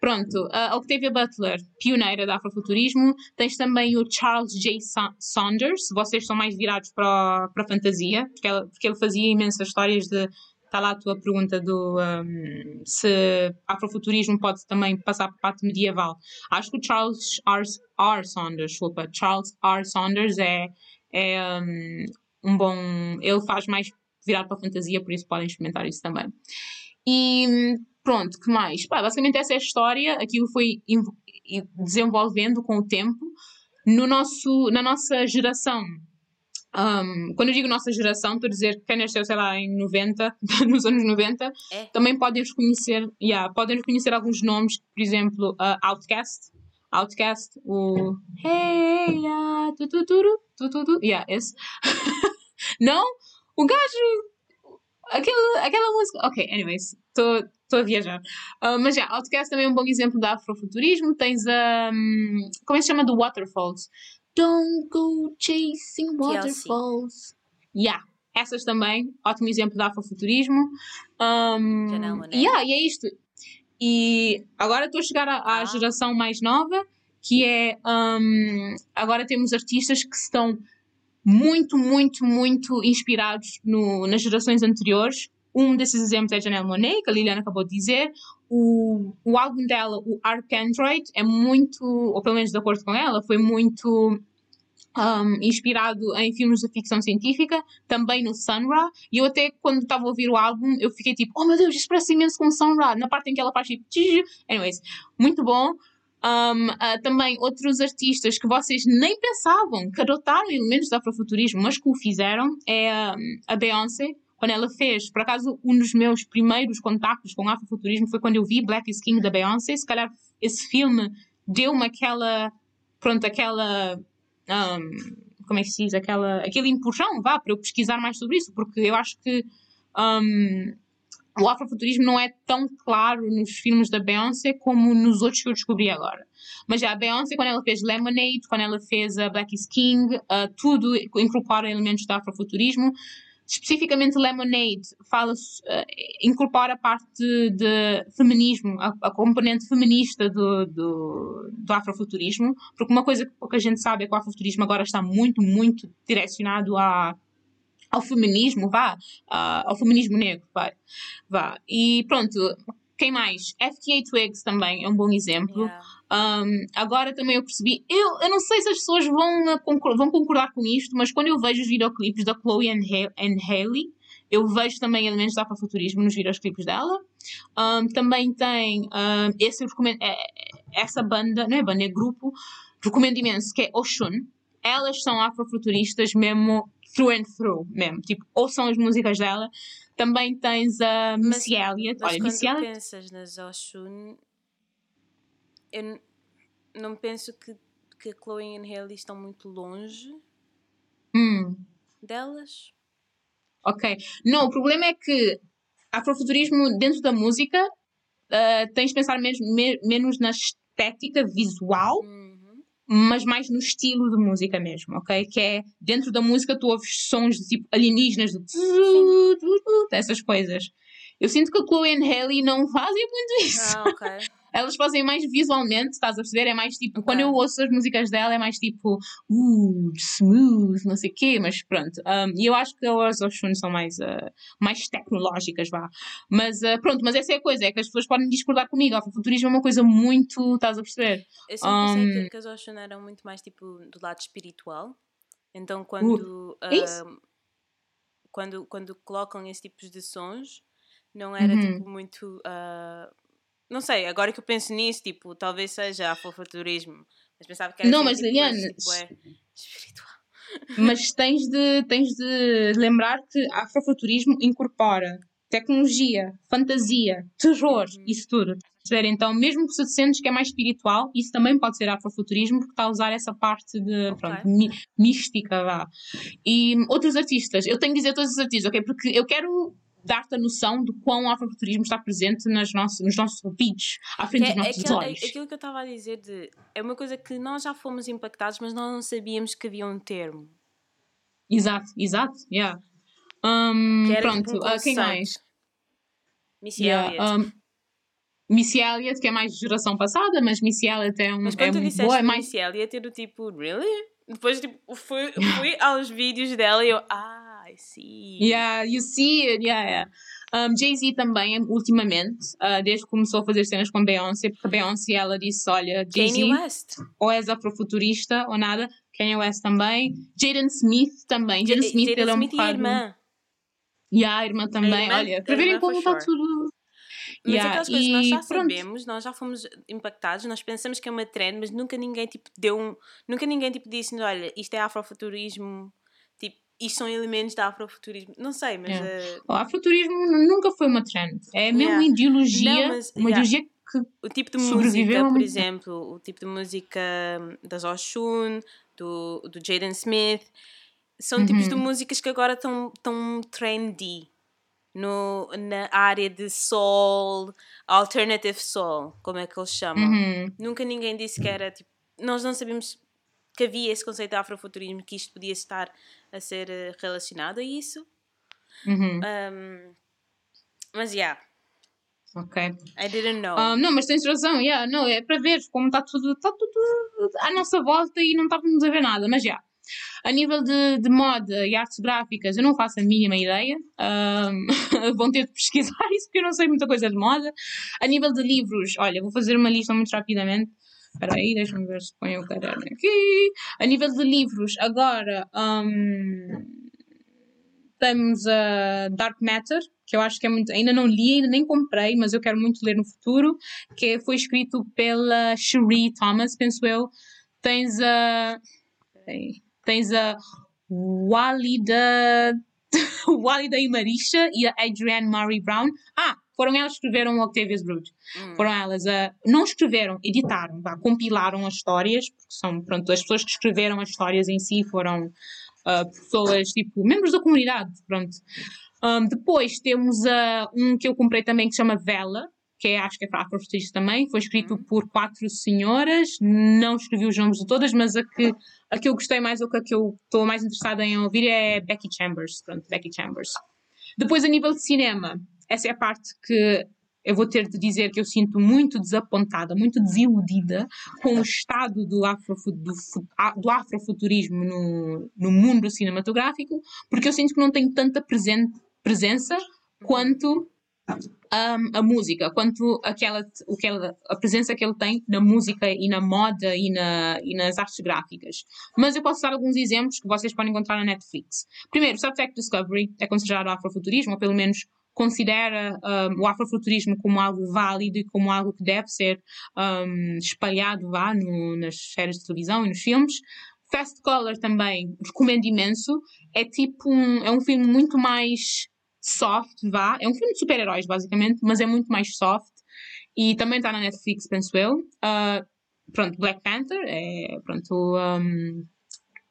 Pronto, a Octavia Butler, pioneira do afrofuturismo. Tens também o Charles J. Saunders, vocês são mais virados para, para a fantasia, porque ele, porque ele fazia imensas histórias de. Está lá a tua pergunta do um, se afrofuturismo pode também passar para a parte medieval. Acho que o Charles R. R. Saunders, desculpa, Charles R. Saunders é, é um, um bom. Ele faz mais virado para a fantasia, por isso podem experimentar isso também. E Pronto, que mais? Pá, basicamente essa é a história, aquilo foi desenvolvendo com o tempo. No nosso, na nossa geração, um, quando eu digo nossa geração, estou a dizer que quem nasceu, sei lá, em 90, nos anos 90, é. também podem reconhecer, yeah, podem reconhecer alguns nomes, por exemplo, uh, Outcast, Outcast, o Hey, yeah, tu, tu, tu, tu, tu, tu, yeah, esse. Não, o gajo, aquele, aquela música, ok, anyways, estou Estou a viajar. Uh, mas já, Outcast também é um bom exemplo de afrofuturismo. Tens a. Um, como é que se chama? Do Waterfalls. Don't go chasing waterfalls. Yeah. essas também, ótimo exemplo de afrofuturismo. Um, Janelle Monáe. yeah, e é isto. E agora estou a chegar à, à Ah. geração mais nova, que é. um, agora temos artistas que estão muito, muito, muito inspirados no, nas gerações anteriores. Um desses exemplos é a Janelle Monáe, que a Liliana acabou de dizer. O, o álbum dela, o Arcandroid, é muito, ou pelo menos de acordo com ela, foi muito um, inspirado em filmes de ficção científica, também no Sun Ra. E eu até, quando estava a ouvir o álbum, eu fiquei tipo, oh meu Deus, isso parece imenso com Sun Ra. Na parte em que ela faz tipo... Anyways, muito bom. Um, ah, também outros artistas que vocês nem pensavam que adotaram elementos do afrofuturismo, mas que o fizeram, é um, a Beyoncé, quando ela fez, por acaso, um dos meus primeiros contactos com afrofuturismo foi quando eu vi Black is King da Beyoncé. Se calhar esse filme deu-me aquela, pronto, aquela, um, como é que se diz, aquela, aquele empurrão, vá, para eu pesquisar mais sobre isso, porque eu acho que um, o afrofuturismo não é tão claro nos filmes da Beyoncé como nos outros que eu descobri agora. Mas já a Beyoncé, quando ela fez Lemonade, quando ela fez a Black is King, uh, tudo incorpora elementos do afrofuturismo. Especificamente Lemonade fala, uh, incorpora a parte de, de feminismo, a, a, componente feminista do, do, do afrofuturismo, porque uma coisa que pouca gente sabe é que o afrofuturismo agora está muito, muito direcionado a ao feminismo, vá, uh, ao feminismo negro, vai, vá. E pronto, quem mais? FTA Twigs também é um bom exemplo. Yeah. Um, agora também eu percebi, eu, eu não sei se as pessoas vão, concordar, vão concordar com isto, mas quando eu vejo os videoclipes da Chloe and, ha and Hailey, eu vejo também elementos de afrofuturismo nos videoclipes dela. Um, também tem um, esse, recomendo, é, essa banda, não é banda, é grupo, recomendo imenso, que é Oshun. Elas são afrofuturistas mesmo through and through mesmo. Tipo, ouçam as músicas dela. Também tens a Missy Elliott. Olha, quando Missy Elliott. pensas nas Oshun, eu não penso que, que a Chloe e a Hailey estão muito longe Hum, delas. ok. Não, o problema é que afrofuturismo dentro da música ah, tens de pensar mesmo, me- menos na estética visual, Uhum. Mas mais no estilo de música mesmo, ok? Que é dentro da música tu ouves sons de tipo alienígenas, de essas coisas. Eu sinto que a Chloe e a Hailey não fazem muito isso. Ah, ok. Elas fazem mais visualmente, estás a perceber? É mais tipo, quando eu ouço as músicas dela, é mais tipo, uh, smooth, não sei o quê, mas pronto. Um, e eu acho que as Oshun são mais, uh, mais tecnológicas, vá. Mas uh, pronto, mas essa é a coisa, é que as pessoas podem discordar comigo. O futurismo é uma coisa muito, estás a perceber? Eu sempre pensei Um, que, que as Oshun eram muito mais tipo do lado espiritual. Então quando, é isso. ah, quando, quando colocam esse tipo de sons, não era Uhum. tipo muito. ah, não sei, agora que eu penso nisso, tipo, talvez seja afrofuturismo. Mas pensava que era Não, assim, mas tipo, Liliane, tipo, é espiritual. Mas tens de, tens de lembrar que afrofuturismo incorpora tecnologia, fantasia, terror, Uhum. isso tudo. Então, mesmo que te sentes que é mais espiritual, isso também pode ser afrofuturismo, porque está a usar essa parte de Ok. pronto, mística. Vá. E outros artistas, eu tenho de dizer todos os artistas, ok? Porque eu quero dar-te a noção de quão o afrofuturismo está presente nas nossas, nos nossos ouvidos, à frente Que dos é, nossos aquilo, olhos. é- aquilo que eu estava a dizer de. É uma coisa que nós já fomos impactados, mas nós não sabíamos que havia um termo. Exato, exato, yeah. Um, era pronto, um ah, quem mais? Missy Yeah, Elliott. um, Missy Elliott, que é mais de geração passada, mas Missy Elliott é, um, Mas é quando tu muito disseste boa, é mais... Missy Elliott, eu do tipo, really? Depois tipo, fui, fui aos vídeos dela e eu, ah, I see. Yeah, you see it, yeah, yeah. Um, Jay-Z também, ultimamente, uh, desde que começou a fazer cenas com Beyoncé, porque a Beyoncé, ela disse, olha, Jay-Z, West. ou és afrofuturista ou nada, Kanye West também, Jaden Smith também, Jaden Smith, Jaden ele é um Smith e a irmã. E a irmã também, irmã- olha, a para verem como está sure. tudo... Mas Yeah, aquelas coisas nós já pronto. sabemos, nós já fomos impactados, nós pensamos que é uma trend, mas nunca ninguém tipo deu um, nunca ninguém tipo disse, olha, isto é afrofuturismo, isto são elementos da afrofuturismo. Não sei, mas Yeah. eh, O afrofuturismo nunca foi uma trend, é mesmo Yeah. uma ideologia, Não, mas, uma yeah. ideologia que o tipo de música, por exemplo, o tipo de música hum, das Oshun, do, do Jaden Smith, são tipos de Uhum. músicas que agora estão tão trendy no, na área de soul, alternative soul, como é que eles chamam. Uhum. Nunca ninguém disse que era tipo. Nós não sabíamos que havia esse conceito de afrofuturismo, que isto podia estar a ser eh, relacionado a isso. Uhum. Um, mas, yeah. Ok. I didn't know. Ah, não, mas tens razão, yeah, não, é para ver como está tudo, está tudo à nossa volta e não estávamos a ver nada, mas já. A nível de, de moda e artes gráficas, eu não faço a mínima ideia. Um, vão ter de pesquisar isso, porque eu não sei muita coisa de moda. A nível de livros, olha, vou fazer uma lista muito rapidamente. Espera aí, deixa-me ver se ponho o caderno aqui. A nível de livros, agora um, temos a Dark Matter, que eu acho que é muito. Ainda não li, ainda nem comprei, mas eu quero muito ler no futuro. Que foi escrito pela Cherie Thomas, penso eu. Tens a. Tens a Walida, Walida Imarisha e a Adrienne Murray Brown. Ah, foram elas que escreveram o Octavia's Brood. Hum. Foram elas a. Não escreveram, editaram, vá, compilaram as histórias, porque são, pronto, as pessoas que escreveram as histórias em si foram uh, pessoas, tipo, membros da comunidade, pronto. Um, depois temos uh, um que eu comprei também que se chama Vela, que é, acho que é para afrofuturista também, foi escrito uhum. por quatro senhoras, não escrevi os nomes de todas, mas a que, a que eu gostei mais ou a que eu estou mais interessada em ouvir é Becky Chambers, pronto, Becky Chambers. Depois, a nível de cinema, essa é a parte que eu vou ter de dizer que eu sinto muito desapontada, muito desiludida com o estado do, afro, do, do afrofuturismo no, no mundo cinematográfico, porque eu sinto que não tem tanta presente, presença quanto um, a música, quanto aquela, o que ela, a presença que ele tem na música e na moda e, na, e nas artes gráficas. Mas eu posso dar alguns exemplos que vocês podem encontrar na Netflix. Primeiro, Trek Discovery é considerado afrofuturismo, ou pelo menos considera um, o afrofuturismo como algo válido e como algo que deve ser um, espalhado vá, no, nas séries de televisão e nos filmes. Fast Color também recomendo imenso. É tipo um, é um filme muito mais soft, vá. É um filme de super-heróis, basicamente, mas é muito mais soft. E também está na Netflix, penso eu. Uh, pronto, Black Panther é, pronto, um,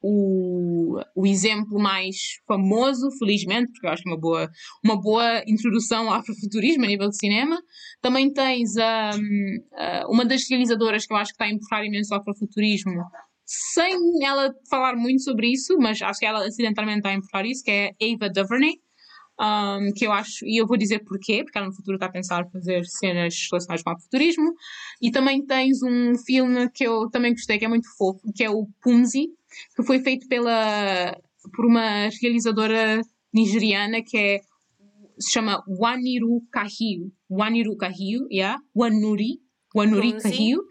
o, o exemplo mais famoso, felizmente, porque eu acho que é uma boa, uma boa introdução ao afrofuturismo a nível de cinema. Também tens um, uma das realizadoras que eu acho que está a empurrar imenso o afrofuturismo, sem ela falar muito sobre isso, mas acho que ela acidentalmente está a empurrar isso, que é Ava DuVernay um, que eu acho, e eu vou dizer porquê, porque ela no futuro está a pensar fazer cenas relacionadas com o futurismo. E também tens um filme que eu também gostei, que é muito fofo, que é o Punzi, que foi feito pela, por uma realizadora nigeriana que é, se chama Waniru Kahio. Waniru Kahio, yeah? Wanuri, Wanuri Kahio.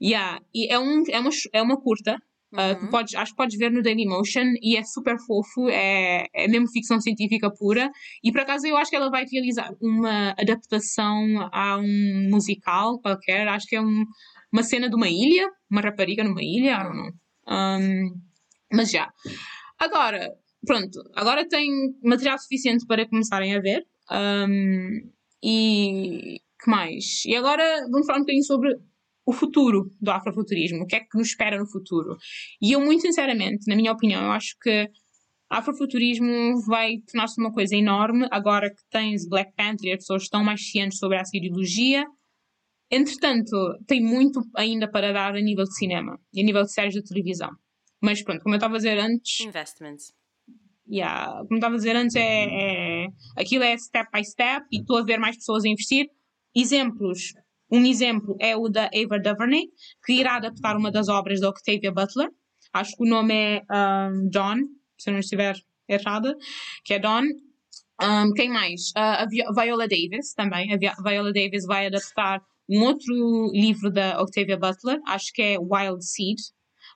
Yeah. E é, um, é, uma, é uma curta, Uh, tu podes, acho que podes ver no Dailymotion e é super fofo, é, é mesmo ficção científica pura. E por acaso eu acho que ela vai realizar uma adaptação a um musical qualquer, acho que é um, uma cena de uma ilha, uma rapariga numa ilha, I don't know. Um, mas já. Agora, pronto, agora tem material suficiente para começarem a ver. Um, e que mais? E agora vamos falar um bocadinho sobre o futuro do afrofuturismo, o que é que nos espera no futuro. E eu, muito sinceramente, na minha opinião, eu acho que afrofuturismo vai tornar-se uma coisa enorme agora que tens Black Panther e as pessoas estão mais cientes sobre essa ideologia. Entretanto, tem muito ainda para dar a nível de cinema e a nível de séries de televisão. Mas pronto, como eu estava a dizer antes. Investments. Yeah, como estava a dizer antes, é, é, aquilo é step by step e estou a ver mais pessoas a investir. Exemplos um exemplo é o da Ava DuVernay, que irá adaptar uma das obras da Octavia Butler. Acho que o nome é um, Dawn, se eu não estiver errada, que é Dawn. Um, quem mais? Uh, a Viola Davis também. A Viola Davis vai adaptar um outro livro da Octavia Butler, acho que é Wild Seed,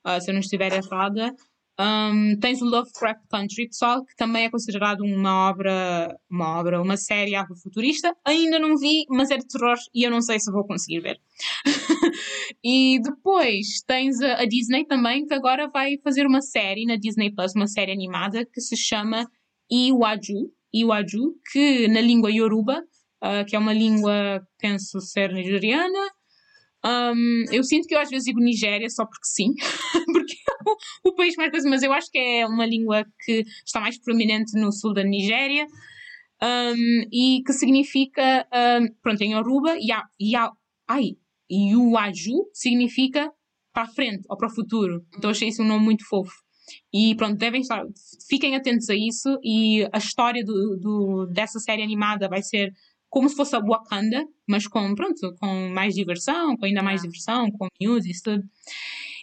uh, se eu não estiver errada. Um, tens o Lovecraft Country, pessoal, que também é considerado uma obra, uma obra, uma série afrofuturista. Ainda não vi, mas é de terror e eu não sei se vou conseguir ver. e depois tens a, a, Disney também, que agora vai fazer uma série na Disney Plus, uma série animada que se chama Iwaju, Iwaju que na língua Yoruba, uh, que é uma língua, penso ser nigeriana, um, eu sinto que eu às vezes digo Nigéria só porque sim, porque é o, o, país mais coisa, mas eu acho que é uma língua que está mais prominente no sul da Nigéria um, e que significa, um, pronto, em Yoruba, ya, ya, ai, Yuaju significa para a frente ou para o futuro. Então achei isso um nome muito fofo. E pronto, devem estar, fiquem atentos a isso. E a história do, do, dessa série animada vai ser como se fosse a Wakanda, mas com, pronto, com mais diversão, com ainda mais diversão, com news e tudo.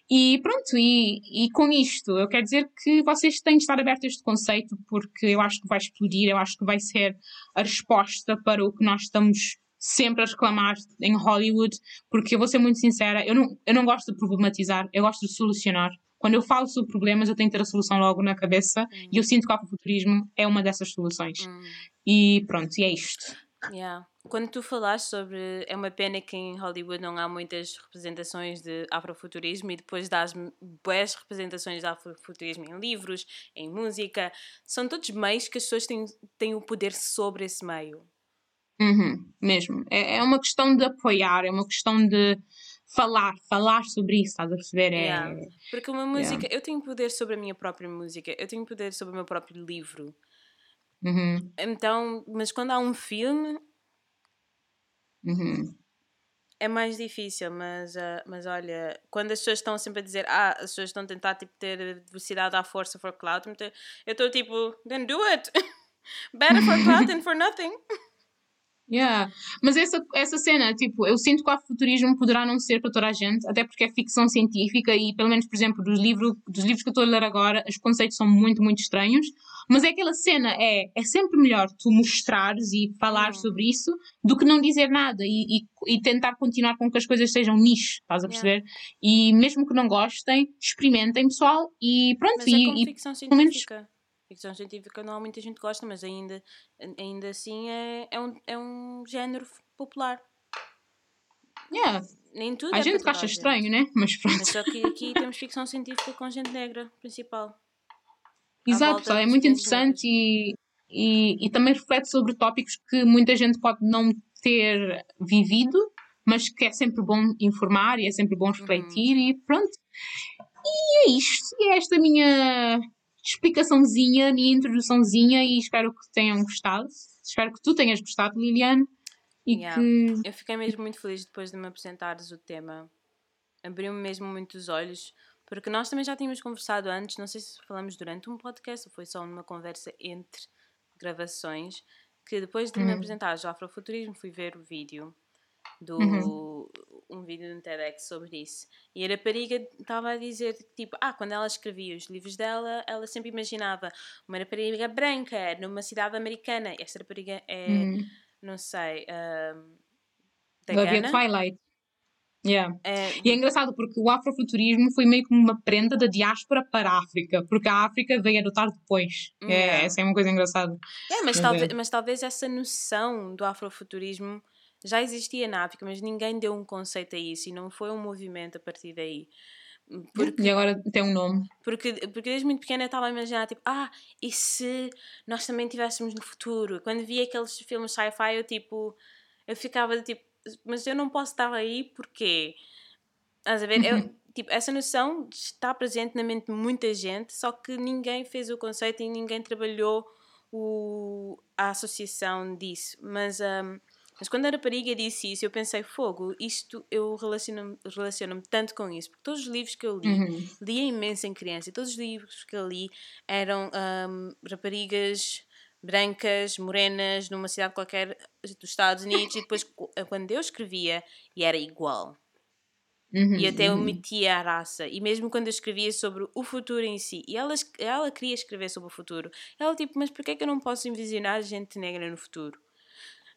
E pronto, e, e com isto, eu quero dizer que vocês têm de estar abertos a este conceito, porque eu acho que vai explodir, eu acho que vai ser a resposta para o que nós estamos sempre a reclamar em Hollywood, porque eu vou ser muito sincera, eu não, eu não gosto de problematizar, eu gosto de solucionar. Quando eu falo sobre problemas, eu tenho que ter a solução logo na cabeça e eu sinto que o afrofuturismo é uma dessas soluções. Hum. E pronto, e é isto. Yeah. Quando tu falaste sobre. É uma pena que em Hollywood não há muitas representações de afrofuturismo e depois das boas representações de afrofuturismo em livros, em música. São todos meios que as pessoas têm, têm o poder sobre esse meio. Uhum, mesmo. É, é uma questão de apoiar, é uma questão de falar, falar sobre isso, estás a perceber? É, yeah. Porque uma música, yeah. eu tenho poder sobre a minha própria música, eu tenho poder sobre o meu próprio livro. Uhum. Então, mas quando há um filme, uhum. é mais difícil. Mas, uh, mas olha, quando as pessoas estão sempre a dizer, ah, as pessoas estão a tentar tipo, ter velocidade à força for cloud, eu estou tipo, then do it! Better for cloud than for nothing. Yeah. Mas essa, essa cena, tipo, eu sinto que o afrofuturismo poderá não ser para toda a gente, até porque é ficção científica e, pelo menos, por exemplo, dos, livro, dos livros que eu estou a ler agora, os conceitos são muito, muito estranhos. Mas é aquela cena, é, é sempre melhor tu mostrares e falar uhum. sobre isso do que não dizer nada e, e, e, tentar continuar com que as coisas sejam nicho, estás a perceber? Yeah. E mesmo que não gostem, experimentem, pessoal, e pronto. Mas é e, e, ficção científica ficção científica não há muita gente que gosta, mas ainda, ainda assim é, é, um, é um género popular. Yeah. Nem tudo a é gente que acha estranho, né? Mas pronto. Mas só que aqui temos ficção científica com gente negra, principal. Exato, pessoal, é muito interessante e, e, e também reflete sobre tópicos que muita gente pode não ter vivido, mas que é sempre bom informar e é sempre bom refletir uhum. e pronto. E é isto. E é esta minha explicaçãozinha, minha introduçãozinha e espero que tenham gostado. Espero que tu tenhas gostado, Liliane. E yeah. que... Eu fiquei mesmo muito feliz depois de me apresentares o tema. Abriu-me mesmo muito os olhos, porque nós também já tínhamos conversado antes, não sei se falamos durante um podcast ou foi só numa conversa entre gravações, que depois de uhum. me apresentares o afrofuturismo fui ver o vídeo do uhum. um vídeo no TEDx sobre isso. E a rapariga estava a dizer tipo, ah, quando ela escrevia os livros dela, ela sempre imaginava uma rapariga branca numa cidade americana. Esta rapariga é, uhum. não sei, uh, da Gana? Twilight. Yeah. É... E é engraçado porque o afrofuturismo foi meio como uma prenda da diáspora para a África, porque a África veio adotar depois. É, yeah. É, essa é uma coisa engraçada. É, mas, mas, talvez, é. mas talvez essa noção do afrofuturismo já existia na África, mas ninguém deu um conceito a isso e não foi um movimento a partir daí. Porque, e agora tem um nome. Porque, porque desde muito pequena eu estava a imaginar, tipo, ah, e se nós também tivéssemos no futuro? Quando via aqueles filmes sci-fi, eu tipo, eu ficava de tipo, mas eu não posso estar aí porque. Estás a ver? Eu, uhum. tipo, essa noção está presente na mente de muita gente, só que ninguém fez o conceito e ninguém trabalhou o, a associação disso. Mas. Um, mas quando a rapariga disse isso, eu pensei, fogo, isto eu relaciono-me relaciono tanto com isso, porque todos os livros que eu li, uhum. lia imenso em criança, e todos os livros que eu li eram um, raparigas brancas, morenas, numa cidade qualquer dos Estados Unidos, e depois quando eu escrevia, e era igual. Uhum, e até uhum. omitia a raça. E mesmo quando eu escrevia sobre o futuro em si, e ela, ela queria escrever sobre o futuro, ela tipo, mas porquê é que eu não posso envisionar gente negra no futuro?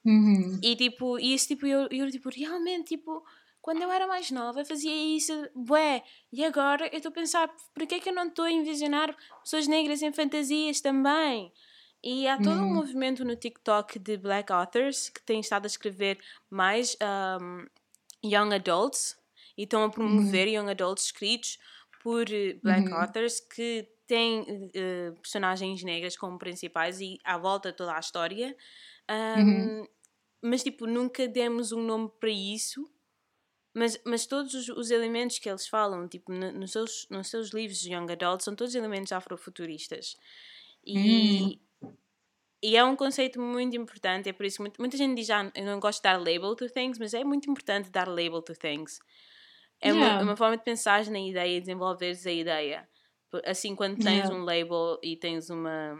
Uhum. E tipo, e isso tipo, eu, eu tipo, realmente, tipo, quando eu era mais nova, fazia isso, bué, e agora eu estou a pensar, porquê é que eu não estou a envisionar pessoas negras em fantasias também? E há todo um uhum. movimento no TikTok de black authors que têm estado a escrever mais um, young adults e estão a promover uhum. young adults escritos por eh, black uhum. authors que têm uh, personagens negras como principais e à volta toda a história. Um, uhum mas tipo, nunca demos um nome para isso. Mas, mas todos os, os elementos que eles falam, tipo, no, nos, seus, nos seus livros de Young Adult, são todos elementos afrofuturistas. E, hum. e é um conceito muito importante, é por isso que muita, muita gente diz, ah, eu não gosto de dar label to things, mas é muito importante dar label to things. É yeah. uma, uma, forma de pensar na ideia e desenvolveres a ideia. Assim, quando tens Yeah. um label e tens uma.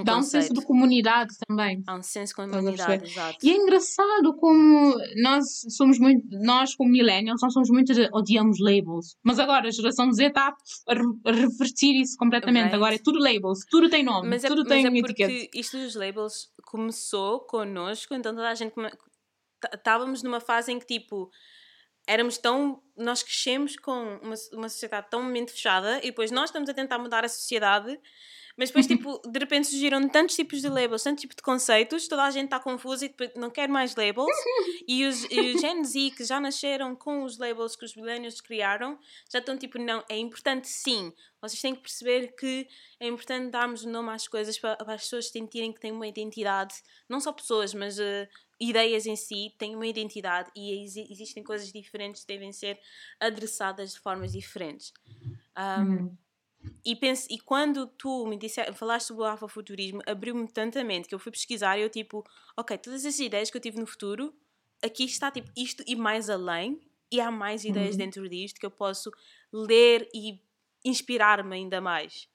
Um Dá um senso de comunidade também. Há um senso de comunidade, exato. E é engraçado como nós somos muito, nós como millennials, nós somos muito odiamos labels. Mas agora a geração Z está a, re- a revertir isso completamente. Right. Agora é tudo labels, tudo tem nome, Mas é, tudo mas tem é etiqueta. porque isto dos labels começou connosco, então toda a gente. tá- Estávamos numa fase em que tipo. Éramos tão. Nós crescemos com uma, uma sociedade tão mente fechada e depois nós estamos a tentar mudar a sociedade, mas depois, tipo, de repente surgiram tantos tipos de labels, tantos tipos de conceitos, toda a gente está confusa e depois não quer mais labels. e, os, e os Gen Z que já nasceram com os labels que os millennials criaram já estão tipo, não, é importante sim. Vocês têm que perceber que é importante darmos o nome às coisas para, para as pessoas sentirem que têm uma identidade, não só pessoas, mas eh, ideias em si têm uma identidade e exi- existem coisas diferentes que devem ser adressadas de formas diferentes. Um, Uhum. E, penso, e quando tu me disse, falaste sobre o afrofuturismo, abriu-me tanta mente que eu fui pesquisar e eu tipo, ok, todas as ideias que eu tive no futuro, aqui está tipo isto e mais além, e há mais ideias Uhum. dentro disto que eu posso ler e inspirar-me ainda mais.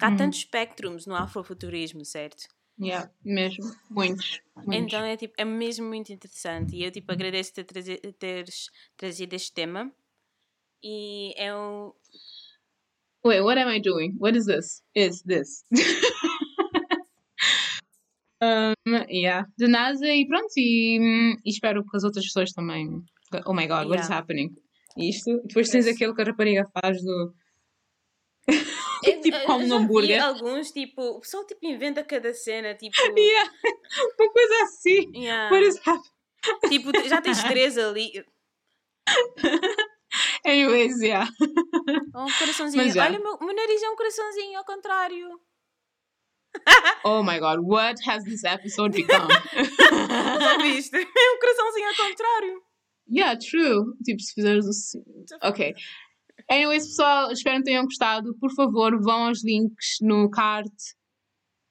Há Uhum. tantos espectros no afrofuturismo, certo? Yeah, mesmo. Muitos. muitos. Então é, tipo, é mesmo muito interessante e eu tipo, agradeço ter trazi- teres trazido este tema. E é um, Wait, what am I doing? What is this? Is this? um, yeah. De nada e pronto, e, hum, e espero que as outras pessoas também. Oh my god, what is Yeah. happening? Isto. E depois tens Yes. aquele que a rapariga faz do. Eu- Tipo, como um hambúrguer. alguns, tipo, o pessoal tipo, inventa cada cena, tipo. Yeah. Uma coisa assim. yeah. What is happening? Tipo, já tens três ali. Anyways, yeah. Um coraçãozinho. Mas já. Olha, o meu, o meu nariz é um coraçãozinho, ao contrário. Oh my god, what has this episode become? Já viste? É um coraçãozinho ao contrário. Yeah, true. Tipo, se fizeres assim. Ok. Anyways, pessoal, espero que tenham gostado. Por favor, vão aos links no card,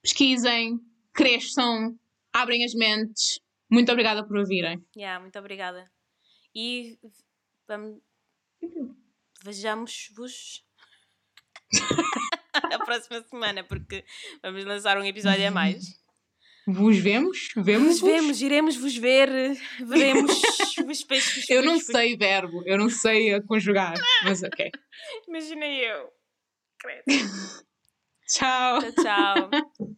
pesquisem, cresçam, abrem as mentes. Muito obrigada por ouvirem. Yeah, muito obrigada. E vamos. Vejamos-vos a próxima semana, porque vamos lançar um episódio a mais. Vos vemos? Vemos? Nos vemos, iremos vos ver, veremos os peixes. Eu não sei verbo, eu não sei a conjugar, mas ok. Imaginei eu. Credo. Tchau. Tchau, tchau.